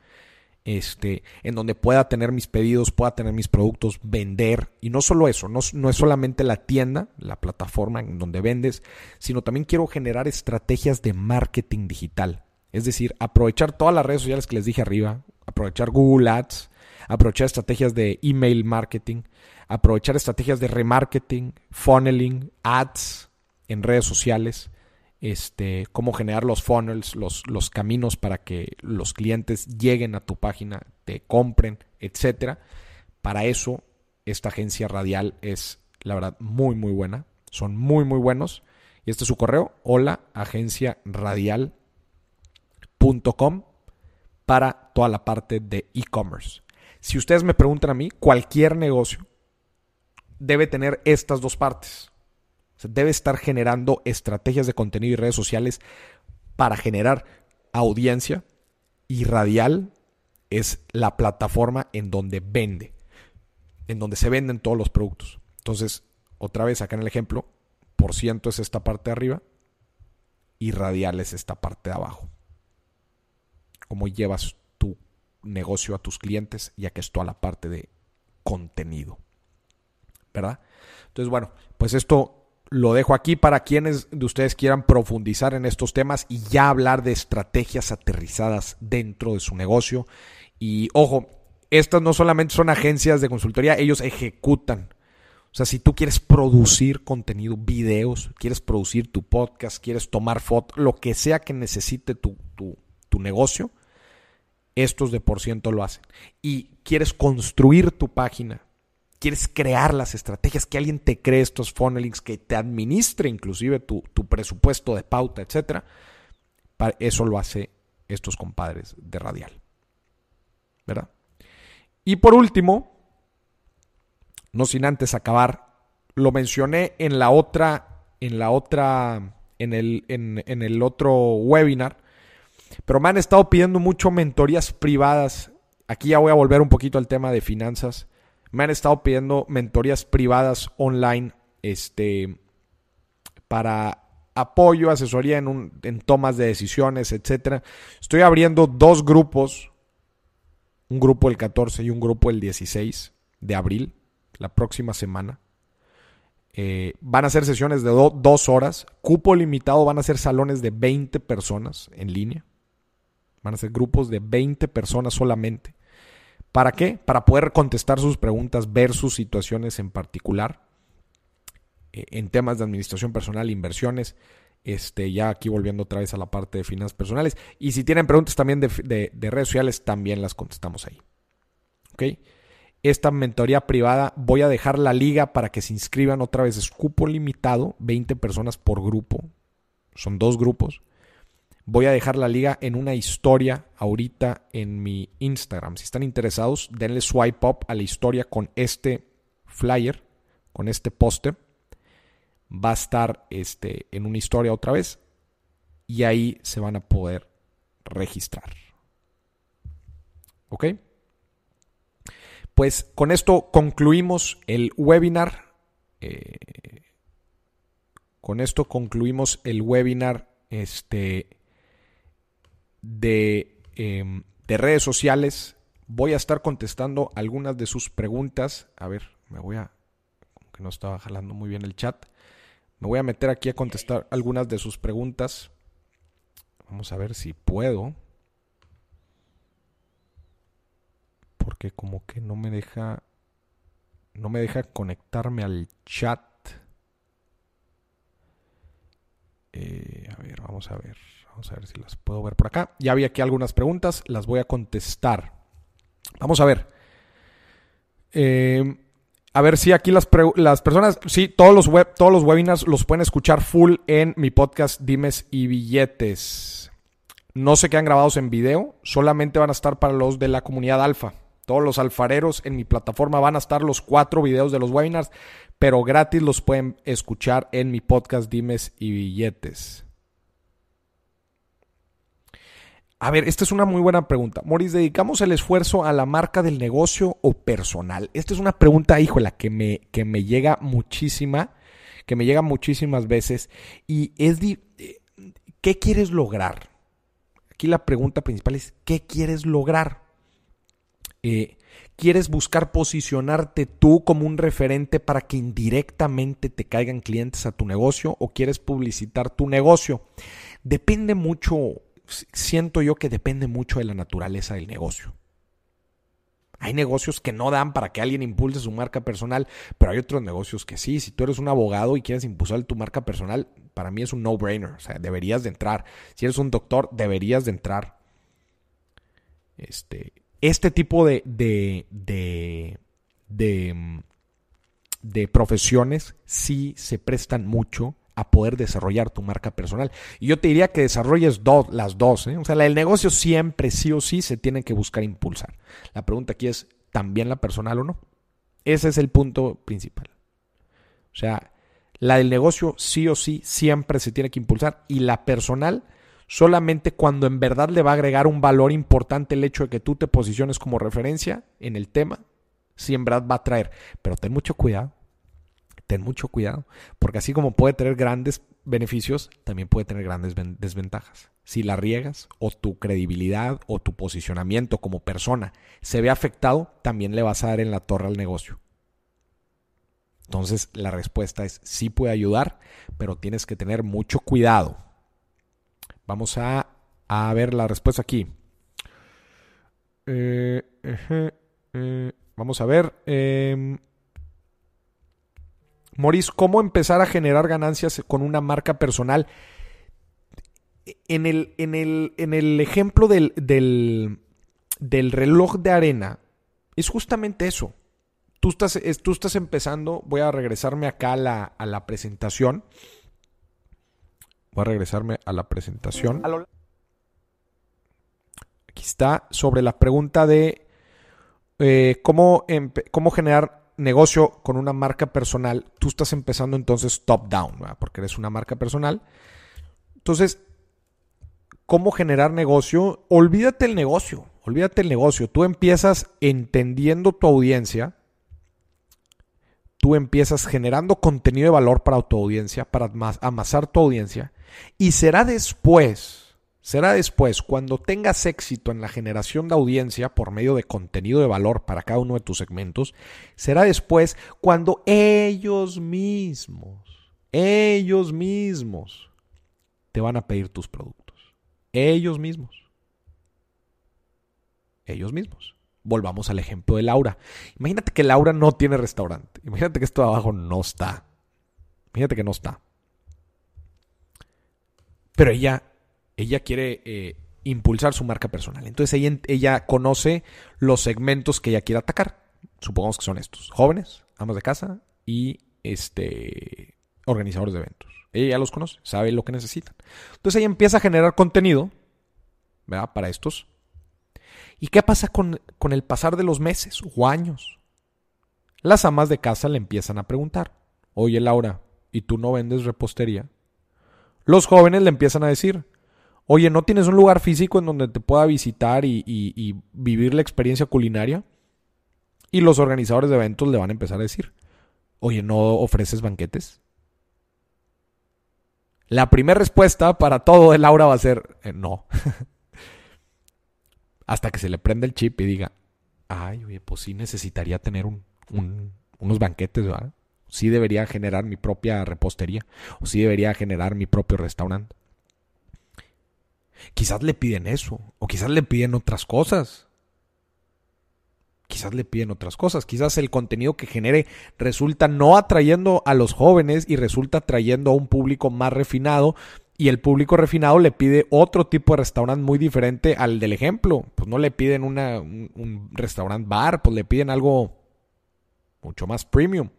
S1: Este, en donde pueda tener mis pedidos, pueda tener mis productos, vender. Y no solo eso, no, no es solamente la tienda, la plataforma en donde vendes, sino también quiero generar estrategias de marketing digital. Es decir, aprovechar todas las redes sociales que les dije arriba, aprovechar Google Ads, aprovechar estrategias de email marketing, aprovechar estrategias de remarketing, funneling, ads en redes sociales, este, cómo generar los funnels, los, los caminos para que los clientes lleguen a tu página, te compren, etcétera. Para eso, esta agencia radial es, la verdad, muy, muy buena. Son muy, muy buenos. Y este es su correo, hola, agencia radial.com para toda la parte de e-commerce. Si ustedes me preguntan a mí, cualquier negocio debe tener estas dos partes. Debe estar generando estrategias de contenido y redes sociales para generar audiencia y Radial es la plataforma en donde vende, en donde se venden todos los productos. Entonces, otra vez acá en el ejemplo, por ciento es esta parte de arriba y Radial es esta parte de abajo. Cómo llevas tu negocio a tus clientes, ya que es toda la parte de contenido. ¿Verdad? Entonces, bueno, pues esto lo dejo aquí para quienes de ustedes quieran profundizar en estos temas y ya hablar de estrategias aterrizadas dentro de su negocio. Y ojo, estas no solamente son agencias de consultoría, ellos ejecutan. O sea, si tú quieres producir contenido, videos, quieres producir tu podcast, quieres tomar fotos, lo que sea que necesite tu, tu, tu negocio, estos de por ciento lo hacen. Y quieres construir tu página, quieres crear las estrategias, que alguien te cree estos funnelings, que te administre inclusive tu, presupuesto de pauta, etcétera, eso lo hace estos compadres de Radial. ¿Verdad? Y por último, no sin antes acabar, lo mencioné en la otra, en la otra, en el, en, en el otro webinar, pero me han estado pidiendo mucho mentorías privadas. Aquí ya voy a volver un poquito al tema de finanzas me han estado pidiendo mentorías privadas online este, para apoyo, asesoría en, en tomas de decisiones, etc. Estoy abriendo dos grupos, un grupo el 14 y un grupo el 16 de abril, la próxima semana. Eh, van a ser sesiones de dos horas, cupo limitado, van a ser salones de 20 personas en línea. Van a ser grupos de 20 personas solamente. ¿Para qué? Para poder contestar sus preguntas, ver sus situaciones en particular eh, en temas de administración personal, inversiones. Este, ya aquí volviendo otra vez a la parte de finanzas personales. Y si tienen preguntas también de, redes sociales, también las contestamos ahí. ¿Ok? Esta mentoría privada, voy a dejar la liga para que se inscriban otra vez. Es cupo limitado, 20 personas por grupo. Son dos grupos. Voy a dejar la liga en una historia ahorita en mi Instagram. Si están interesados, denle swipe up a la historia con este flyer, con este póster. Va a estar este, en una historia otra vez y ahí se van a poder registrar. ¿Ok? Pues con esto concluimos el webinar. Eh, con esto concluimos el webinar. Este Em, de, redes sociales. Voy a estar contestando algunas de sus preguntas. A ver, me voy a... Como que no estaba jalando muy bien el chat. Me voy a meter aquí a contestar algunas de sus preguntas. Vamos a ver si puedo. Porque como que no me deja... No me deja conectarme al chat. Eh, a ver, vamos a ver. Vamos a ver si las puedo ver por acá. Ya vi aquí algunas preguntas, las voy a contestar. Vamos a ver. Eh, a ver si aquí las, las, personas, sí, todos los, web, todos los webinars los pueden escuchar full en mi podcast Dimes y Billetes. No se quedan grabados en video, solamente van a estar para los de la comunidad alfa. Todos los alfareros en mi plataforma van a estar los cuatro videos de los webinars, pero gratis los pueden escuchar en mi podcast Dimes y Billetes. A ver, esta es una muy buena pregunta. Moris, ¿dedicamos el esfuerzo a la marca del negocio o personal? Esta es una pregunta, híjola, que me, que me llega muchísima, que me llega muchísimas veces. Y es, eh, ¿qué quieres lograr? Aquí la pregunta principal es, ¿qué quieres lograr? Eh, ¿Quieres buscar posicionarte tú como un referente para que indirectamente te caigan clientes a tu negocio o quieres publicitar tu negocio? Depende mucho siento yo que depende mucho de la naturaleza del negocio. Hay negocios que no dan para que alguien impulse su marca personal, pero hay otros negocios que sí. Si tú eres un abogado y quieres impulsar tu marca personal, para mí es un no-brainer. O sea, deberías de entrar. Si eres un doctor, deberías de entrar. Este, este tipo de, de, de, de, de profesiones sí se prestan mucho a poder desarrollar tu marca personal. Y yo te diría que desarrolles las dos. ¿eh? O sea, el negocio siempre, sí o sí, se tiene que buscar impulsar. La pregunta aquí es, ¿también la personal o no? Ese es el punto principal. O sea, La del negocio sí o sí siempre se tiene que impulsar y la personal solamente cuando en verdad le va a agregar un valor importante el hecho de que tú te posiciones como referencia en el tema, si en verdad va a traer. Pero ten mucho cuidado, ten mucho cuidado, porque así como puede tener grandes beneficios, también puede tener grandes desventajas. Si la riegas o tu credibilidad o tu posicionamiento como persona se ve afectado, también le vas a dar en la torre al negocio. Entonces la respuesta es sí puede ayudar, pero tienes que tener mucho cuidado. Vamos a, ver la respuesta aquí. Eh, eh, vamos a ver. Maurice, ¿cómo empezar a generar ganancias con una marca personal? En el, en el, en el ejemplo del, del reloj de arena, es justamente eso. Tú estás, tú estás empezando, voy a regresarme acá a la, a la presentación. Voy a regresarme a la presentación. Aquí está sobre la pregunta de eh, cómo, cómo generar negocio con una marca personal. Tú estás empezando entonces top down, porque eres una marca personal. Entonces, ¿cómo generar negocio? Olvídate el negocio, olvídate el negocio. Tú empiezas entendiendo tu audiencia tú empiezas generando contenido de valor para tu audiencia, para amasar tu audiencia, y será después, será después, cuando tengas éxito en la generación de audiencia por medio de contenido de valor para cada uno de tus segmentos, será después cuando ellos mismos, ellos mismos, te van a pedir tus productos. Ellos mismos. Ellos mismos. Volvamos al ejemplo de Laura. Imagínate que Laura no tiene restaurante. Imagínate que esto de abajo no está. Imagínate que no está. Pero ella, ella quiere eh, impulsar su marca personal. Entonces ella, ella conoce los segmentos que ella quiere atacar. Supongamos que son estos. Jóvenes, amas de casa y este, organizadores de eventos. Ella ya los conoce, sabe lo que necesitan. Entonces ella empieza a generar contenido ¿verdad? para estos ¿Y qué pasa con, con el pasar de los meses o años? Las amas de casa le empiezan a preguntar, oye Laura, ¿y tú no vendes repostería? Los jóvenes le empiezan a decir, oye, ¿no tienes un lugar físico en donde te pueda visitar y, vivir la experiencia culinaria? Y los organizadores de eventos le van a empezar a decir, oye, ¿no ofreces banquetes? La primera respuesta para todo de Laura va a ser, eh, no. <laughs> hasta que se le prenda el chip y diga, ay, oye, pues sí necesitaría tener unos banquetes, ¿verdad? Sí debería generar mi propia repostería o sí debería generar mi propio restaurante. Quizás le piden eso o quizás le piden otras cosas. Quizás le piden otras cosas. Quizás el contenido que genere resulta no atrayendo a los jóvenes y resulta atrayendo a un público más refinado y el público refinado le pide otro tipo de restaurante muy diferente al del ejemplo. Pues no le piden un, un restaurante bar, pues le piden algo mucho más premium.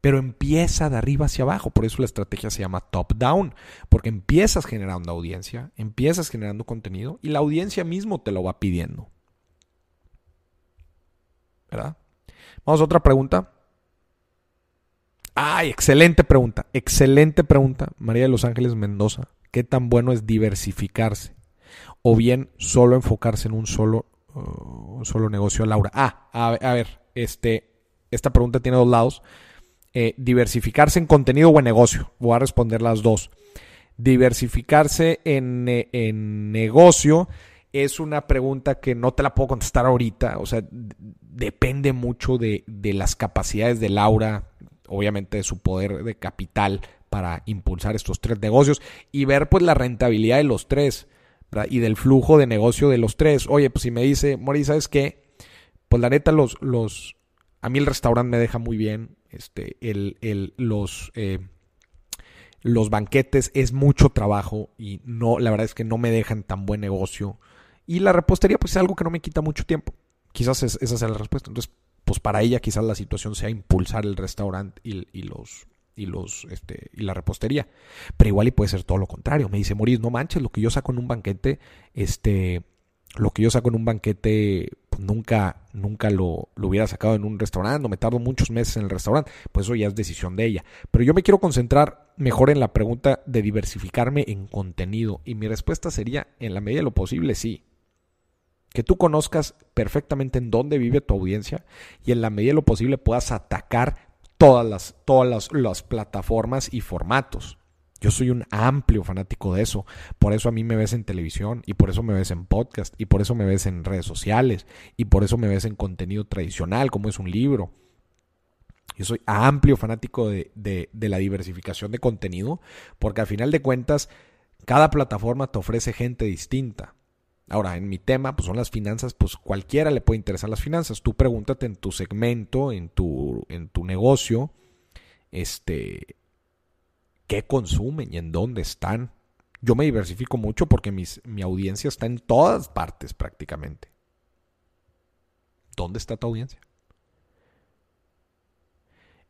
S1: Pero empieza de arriba hacia abajo, por eso la estrategia se llama top down, porque empiezas generando audiencia, empiezas generando contenido y la audiencia mismo te lo va pidiendo. ¿Verdad? Vamos a otra pregunta. Ay, excelente pregunta, excelente pregunta, María de los Ángeles Mendoza. ¿Qué tan bueno es diversificarse? O bien solo enfocarse en un solo, uh, solo negocio, Laura. Ah, a, ver, este, esta pregunta tiene dos lados. Eh, diversificarse en contenido o en negocio. Voy a responder las dos. Diversificarse en, eh, en negocio es una pregunta que no te la puedo contestar ahorita. O sea, depende mucho de, de las capacidades de Laura, obviamente de su poder de capital para impulsar estos tres negocios y ver pues la rentabilidad de los tres y del flujo de negocio de los tres. Oye, pues si me dice, Mori, ¿sabes qué? Pues la neta, los, los, a mí el restaurante me deja muy bien, este, el, el, los, eh, los banquetes es mucho trabajo y no, la verdad es que no me dejan tan buen negocio. Y la repostería pues es algo que no me quita mucho tiempo. Quizás esa sea la respuesta. Entonces, pues para ella quizás la situación sea impulsar el restaurante y, los y los este y la repostería. Pero igual y puede ser todo lo contrario. Me dice, Moris, no manches, lo que yo saco en un banquete, este, lo que yo saco en un banquete, nunca, nunca lo, lo, hubiera sacado en un restaurante, o me tardo muchos meses en el restaurante, pues eso ya es decisión de ella. Pero yo me quiero concentrar mejor en la pregunta de diversificarme en contenido, y mi respuesta sería, en la medida de lo posible, sí. Que tú conozcas perfectamente en dónde vive tu audiencia y en la medida de lo posible puedas atacar todas las, todas las plataformas y formatos. Yo soy un amplio fanático de eso. Por eso a mí me ves en televisión y por eso me ves en podcast y por eso me ves en redes sociales y por eso me ves en contenido tradicional como es un libro. Yo soy amplio fanático de, la diversificación de contenido porque al final de cuentas cada plataforma te ofrece gente distinta. Ahora, en mi tema, pues son las finanzas, pues cualquiera le puede interesar las finanzas. Tú pregúntate en tu segmento, en tu, en tu negocio, este, qué consumen y en dónde están. Yo me diversifico mucho porque mi audiencia está en todas partes prácticamente. ¿Dónde está tu audiencia?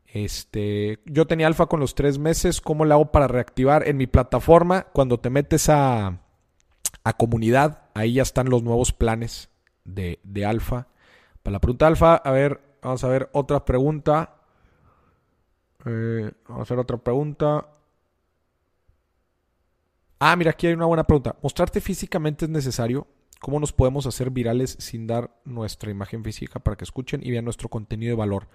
S1: Este, yo tenía alfa con los tres meses. ¿Cómo lo hago para reactivar? En mi plataforma, cuando te metes a, a comunidad, ahí ya están los nuevos planes de, de alfa. Para la pregunta alfa, a ver, vamos a ver otra pregunta. Eh, vamos a hacer otra pregunta. Ah, mira, aquí hay una buena pregunta. ¿Mostrarte físicamente es necesario? ¿Cómo nos podemos hacer virales sin dar nuestra imagen física para que escuchen y vean nuestro contenido de valor?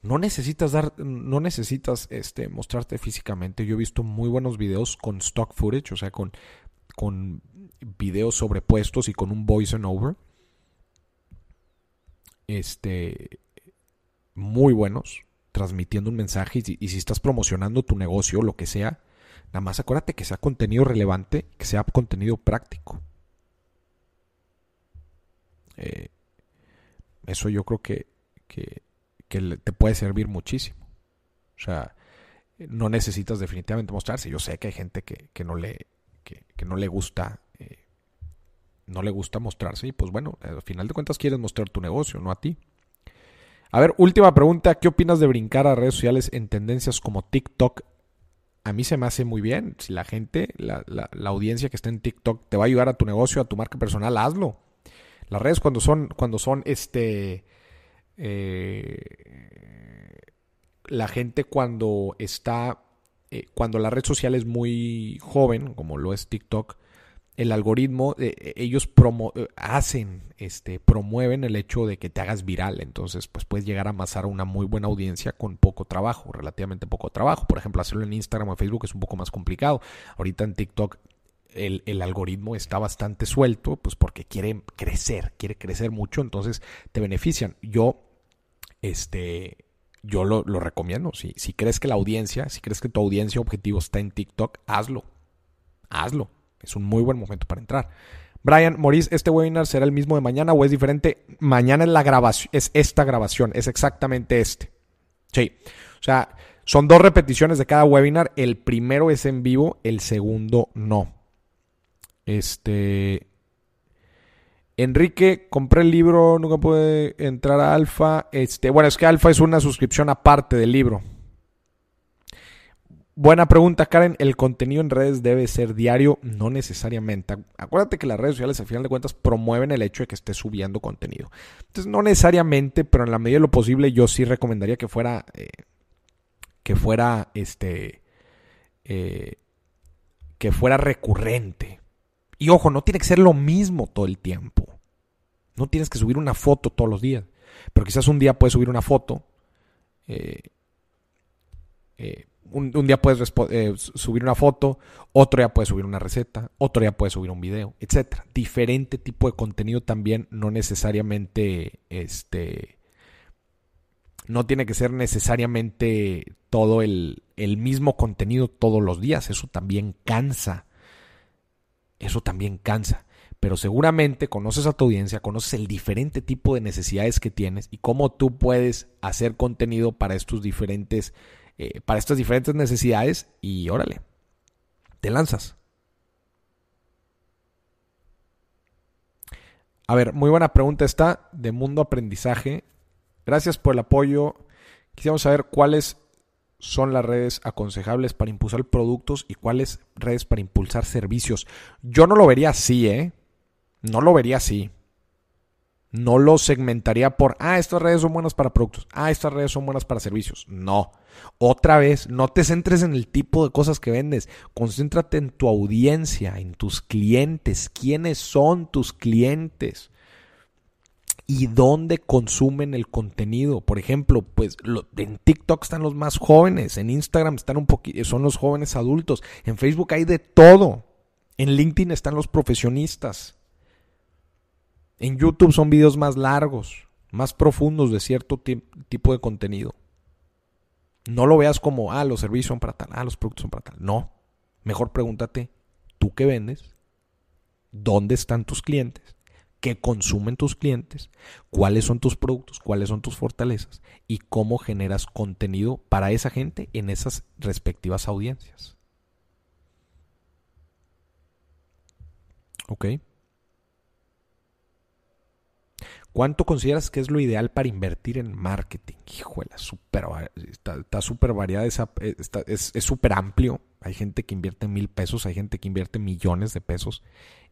S1: No necesitas dar, no necesitas este, mostrarte físicamente. Yo he visto muy buenos videos con stock footage, o sea, con, con videos sobrepuestos y con un voice and over. Este, muy buenos, transmitiendo un mensaje. Y, y si estás promocionando tu negocio, lo que sea, Nada más acuérdate que sea contenido relevante, que sea contenido práctico. Eh, eso yo creo que, que, te puede servir muchísimo. O sea, no necesitas definitivamente mostrarse. Yo sé que hay gente que, no, le, que, no le gusta. Eh, no le gusta mostrarse y pues bueno, al final de cuentas quieres mostrar tu negocio, no a ti. A ver, última pregunta, ¿qué opinas de brincar a redes sociales en tendencias como TikTok a mí se me hace muy bien. Si la gente, la, audiencia que está en TikTok te va a ayudar a tu negocio, a tu marca personal, hazlo. Las redes cuando son, cuando son este. Eh, la gente cuando está. Eh, cuando la red social es muy joven, como lo es TikTok, el algoritmo, eh, eh, ellos eh, hacen, este, promueven el hecho de que te hagas viral. Entonces, pues puedes llegar a amasar una muy buena audiencia con poco trabajo, relativamente poco trabajo. Por ejemplo, hacerlo en Instagram o Facebook es un poco más complicado. Ahorita en TikTok el, algoritmo está bastante suelto, pues porque quiere crecer, quiere crecer mucho, entonces te benefician. Yo, este, yo lo, recomiendo. Si crees que la audiencia, si crees que tu audiencia objetivo está en TikTok, hazlo. Hazlo es un muy buen momento para entrar. Brian, Maurice, ¿este webinar será el mismo de mañana o es diferente? Mañana es la grabación, es esta grabación, es exactamente este. Sí. O sea, son dos repeticiones de cada webinar. El primero es en vivo, el segundo no. Este. Enrique, compré el libro, nunca pude entrar a Alfa. Este, bueno, es que Alfa es una suscripción aparte del libro. Buena pregunta, Karen. ¿El contenido en redes debe ser diario? No necesariamente. Acuérdate que las redes sociales, al final de cuentas, promueven el hecho de que estés subiendo contenido. Entonces, no necesariamente, pero en la medida de lo posible, yo sí recomendaría que fuera. Eh, que fuera este. Eh, que fuera recurrente. Y ojo, no tiene que ser lo mismo todo el tiempo. No tienes que subir una foto todos los días. Pero quizás un día puedes subir una foto. Eh, un, día puedes eh, subir una foto, otro día puedes subir una receta, otro día puedes subir un video, etcétera. Diferente tipo de contenido también, no necesariamente este no tiene que ser necesariamente todo el, el mismo contenido todos los días. Eso también cansa. Eso también cansa. Pero seguramente conoces a tu audiencia, conoces el diferente tipo de necesidades que tienes y cómo tú puedes hacer contenido para estos diferentes eh, para estas diferentes necesidades y órale, te lanzas. A ver, muy buena pregunta esta de Mundo Aprendizaje. Gracias por el apoyo. Quisiéramos saber cuáles son las redes aconsejables para impulsar productos y cuáles redes para impulsar servicios. Yo no lo vería así, ¿eh? No lo vería así. No lo segmentaría por, ah, estas redes son buenas para productos, ah, estas redes son buenas para servicios. No. Otra vez, no te centres en el tipo de cosas que vendes. Concéntrate en tu audiencia, en tus clientes. ¿Quiénes son tus clientes? y dónde consumen el contenido. Por ejemplo, pues en TikTok están los más jóvenes, en Instagram están un son los jóvenes adultos, en Facebook hay de todo, en LinkedIn están los profesionistas, en YouTube son videos más largos, más profundos de cierto tipo de contenido. No lo veas como, ah, los servicios son para tal, ah, los productos son para tal. No, mejor pregúntate, ¿tú qué vendes? ¿Dónde están tus clientes? qué consumen tus clientes, cuáles son tus productos, cuáles son tus fortalezas y cómo generas contenido para esa gente en esas respectivas audiencias. ¿Ok? ¿Cuánto consideras que es lo ideal para invertir en marketing? Híjole, super, está súper variada, eh, es súper amplio. Hay gente que invierte mil pesos, hay gente que invierte millones de pesos.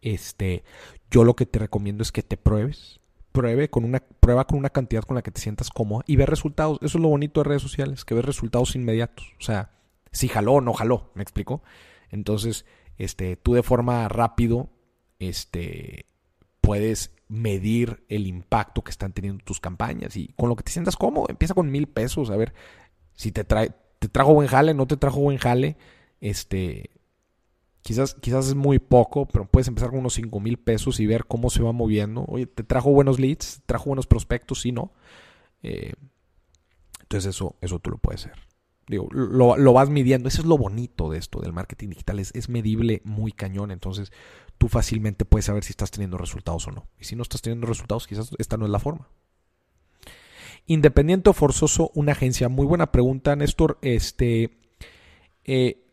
S1: Este, yo lo que te recomiendo es que te pruebes. Pruebe con una, prueba con una cantidad con la que te sientas cómoda y ve resultados. Eso es lo bonito de redes sociales, que ves resultados inmediatos. O sea, si jaló o no jaló, ¿me explico? Entonces, este, tú de forma rápido, este, puedes medir el impacto que están teniendo tus campañas y con lo que te sientas cómodo, empieza con mil pesos, a ver si te trae, te trajo buen jale, no te trajo buen jale, este, quizás, quizás es muy poco, pero puedes empezar con unos cinco mil pesos y ver cómo se va moviendo. Oye, te trajo buenos leads, trajo buenos prospectos, sí, no. Eh, entonces eso, eso tú lo puedes hacer. Digo, lo, vas midiendo. Eso es lo bonito de esto, del marketing digital. Es, es medible muy cañón. Entonces, tú fácilmente puedes saber si estás teniendo resultados o no. Y si no estás teniendo resultados, quizás esta no es la forma. Independiente o forzoso, una agencia. Muy buena pregunta, Néstor. Este, eh,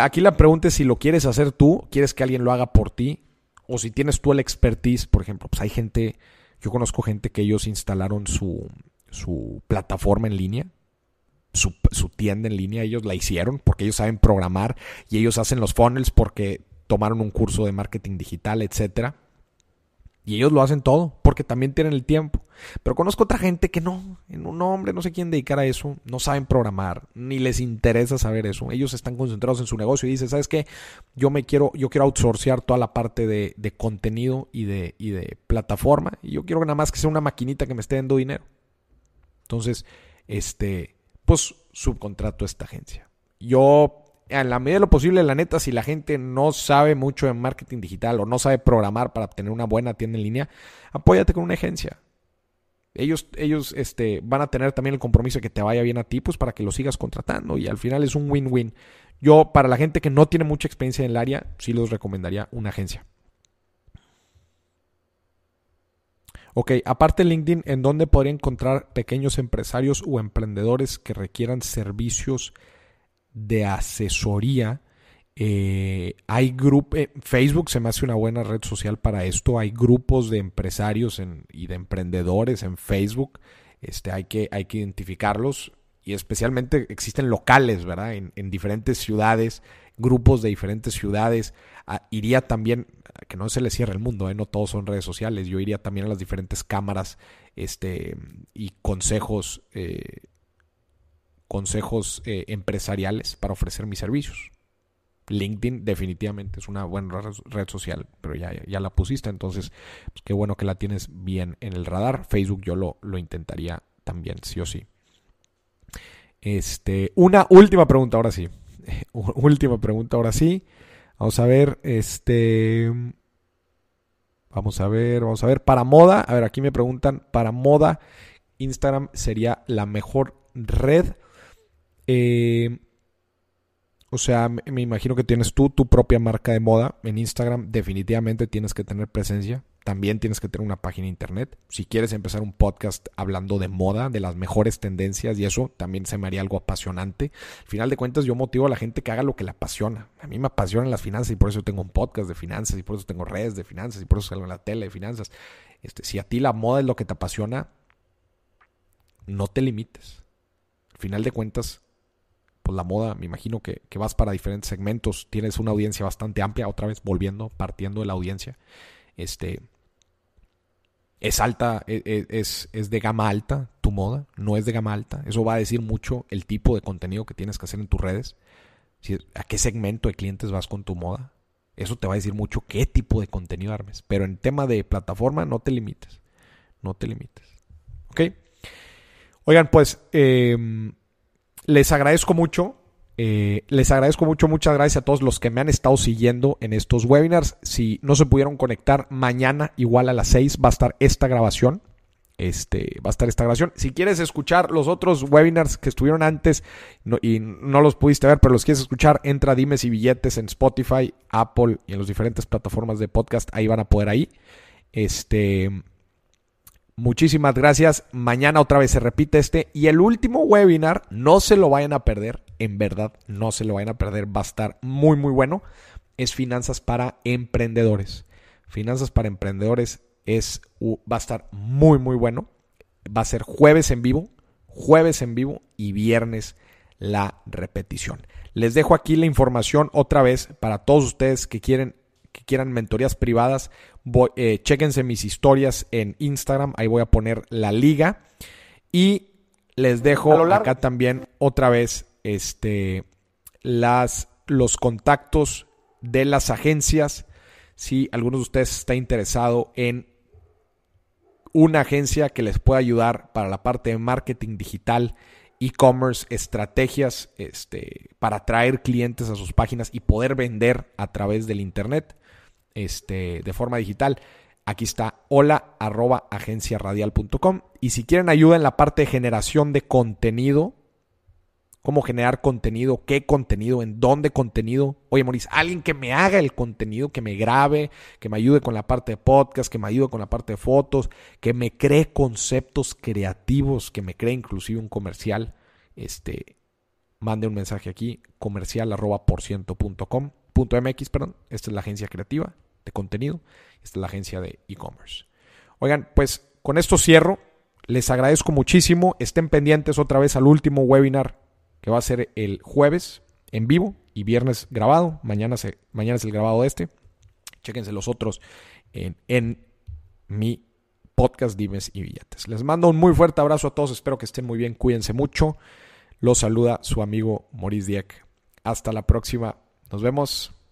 S1: aquí la pregunta es si lo quieres hacer tú, quieres que alguien lo haga por ti, o si tienes tú el expertise, por ejemplo, pues hay gente, yo conozco gente que ellos instalaron su, su plataforma en línea, su, su, tienda en línea, ellos la hicieron porque ellos saben programar y ellos hacen los funnels porque tomaron un curso de marketing digital, etcétera. Y ellos lo hacen todo, porque también tienen el tiempo. Pero conozco otra gente que no, en un hombre, no sé quién dedicar a eso, no saben programar, ni les interesa saber eso. Ellos están concentrados en su negocio y dicen, ¿sabes qué? Yo me quiero, yo quiero outsourcear toda la parte de, de contenido y de, y de plataforma. Y yo quiero nada más que sea una maquinita que me esté dando dinero. Entonces, este, pues subcontrato a esta agencia. Yo en la medida de lo posible, la neta, si la gente no sabe mucho de marketing digital o no sabe programar para tener una buena tienda en línea, apóyate con una agencia. Ellos, ellos este, van a tener también el compromiso de que te vaya bien a ti, pues para que lo sigas contratando. Y al final es un win-win. Yo, para la gente que no tiene mucha experiencia en el área, sí les recomendaría una agencia. Ok, aparte LinkedIn, ¿en dónde podría encontrar pequeños empresarios o emprendedores que requieran servicios de asesoría. Eh, hay grupos, eh, Facebook se me hace una buena red social para esto. Hay grupos de empresarios y de emprendedores en Facebook. Este, hay, que, hay que identificarlos y especialmente existen locales, ¿verdad? En, diferentes ciudades, grupos de diferentes ciudades. Ah, iría también, que no se le cierre el mundo, ¿eh? no todos son redes sociales, yo iría también a las diferentes cámaras este, y consejos consejos eh, empresariales para ofrecer mis servicios. LinkedIn definitivamente es una buena red social, pero ya, ya la pusiste, entonces pues qué bueno que la tienes bien en el radar. Facebook yo lo, lo intentaría también, sí o sí. Este, una última pregunta, ahora sí. <laughs> última pregunta, ahora sí. Vamos a ver, este... Vamos a ver, vamos a ver. Para moda, a ver, aquí me preguntan, para moda, Instagram sería la mejor red eh, o sea, me imagino que tienes tú tu propia marca de moda. En Instagram definitivamente tienes que tener presencia. También tienes que tener una página de internet. Si quieres empezar un podcast hablando de moda, de las mejores tendencias y eso, también se me haría algo apasionante. Al final de cuentas, yo motivo a la gente que haga lo que le apasiona. A mí me apasionan las finanzas y por eso tengo un podcast de finanzas y por eso tengo redes de finanzas y por eso salgo en la tele de finanzas. Este, si a ti la moda es lo que te apasiona, no te limites. Al final de cuentas, pues la moda, me imagino que, vas para diferentes segmentos, tienes una audiencia bastante amplia, otra vez volviendo, partiendo de la audiencia. Este, es alta, e, e, es, es, de gama alta tu moda, no es de gama alta. Eso va a decir mucho el tipo de contenido que tienes que hacer en tus redes. a qué segmento de clientes vas con tu moda. Eso te va a decir mucho qué tipo de contenido armes. Pero en tema de plataforma, no te limites. No te limites. ¿Ok? Oigan, pues em, les agradezco mucho eh, les agradezco mucho, muchas gracias a todos los que me han estado siguiendo en estos webinars. Si no se pudieron conectar, mañana igual a las 6 va a estar esta grabación. Este, va a estar esta grabación. Si quieres escuchar los otros webinars que estuvieron antes y no los pudiste ver, pero los quieres escuchar, entra Dimes y Billetes en Spotify, Apple y en las diferentes plataformas de podcast. Ahí van a poder ahí. Este, muchísimas gracias. Mañana otra vez se repite este. Y el último webinar, no se lo vayan a perder en verdad no se lo vayan a perder, va a estar muy muy bueno. Es Finanzas para Emprendedores. Finanzas para Emprendedores es, va a estar muy muy bueno. Va a ser jueves en vivo, jueves en vivo y viernes la repetición. Les dejo aquí la información otra vez para todos ustedes que quieren que quieran mentorías privadas. Voy, eh, chéquense mis historias en Instagram, ahí voy a poner la liga y les dejo acá también otra vez este, las, los contactos de las agencias. Si alguno de ustedes está interesado en una agencia que les pueda ayudar para la parte de marketing digital, e-commerce, estrategias este, para atraer clientes a sus páginas y poder vender a través del Internet este, de forma digital. Aquí está hola arroba agenciaradial.com. Y si quieren ayuda en la parte de generación de contenido, cómo generar contenido, qué contenido, en dónde contenido. Oye, Maurice, alguien que me haga el contenido, que me grabe, que me ayude con la parte de podcast, que me ayude con la parte de fotos, que me cree conceptos creativos, que me cree inclusive un comercial. Este, mande un mensaje aquí, comercial arroba por ciento punto perdón. Esta es la agencia creativa de contenido. Esta es la agencia de e-commerce. Oigan, pues con esto cierro. Les agradezco muchísimo. Estén pendientes otra vez al último webinar que va a ser el jueves en vivo y viernes grabado. Mañana, se, mañana es el grabado de este. Chéquense los otros en, en mi podcast Dimes y Billetes. Les mando un muy fuerte abrazo a todos. Espero que estén muy bien. Cuídense mucho. Los saluda su amigo Maurice Dieck. Hasta la próxima. Nos vemos.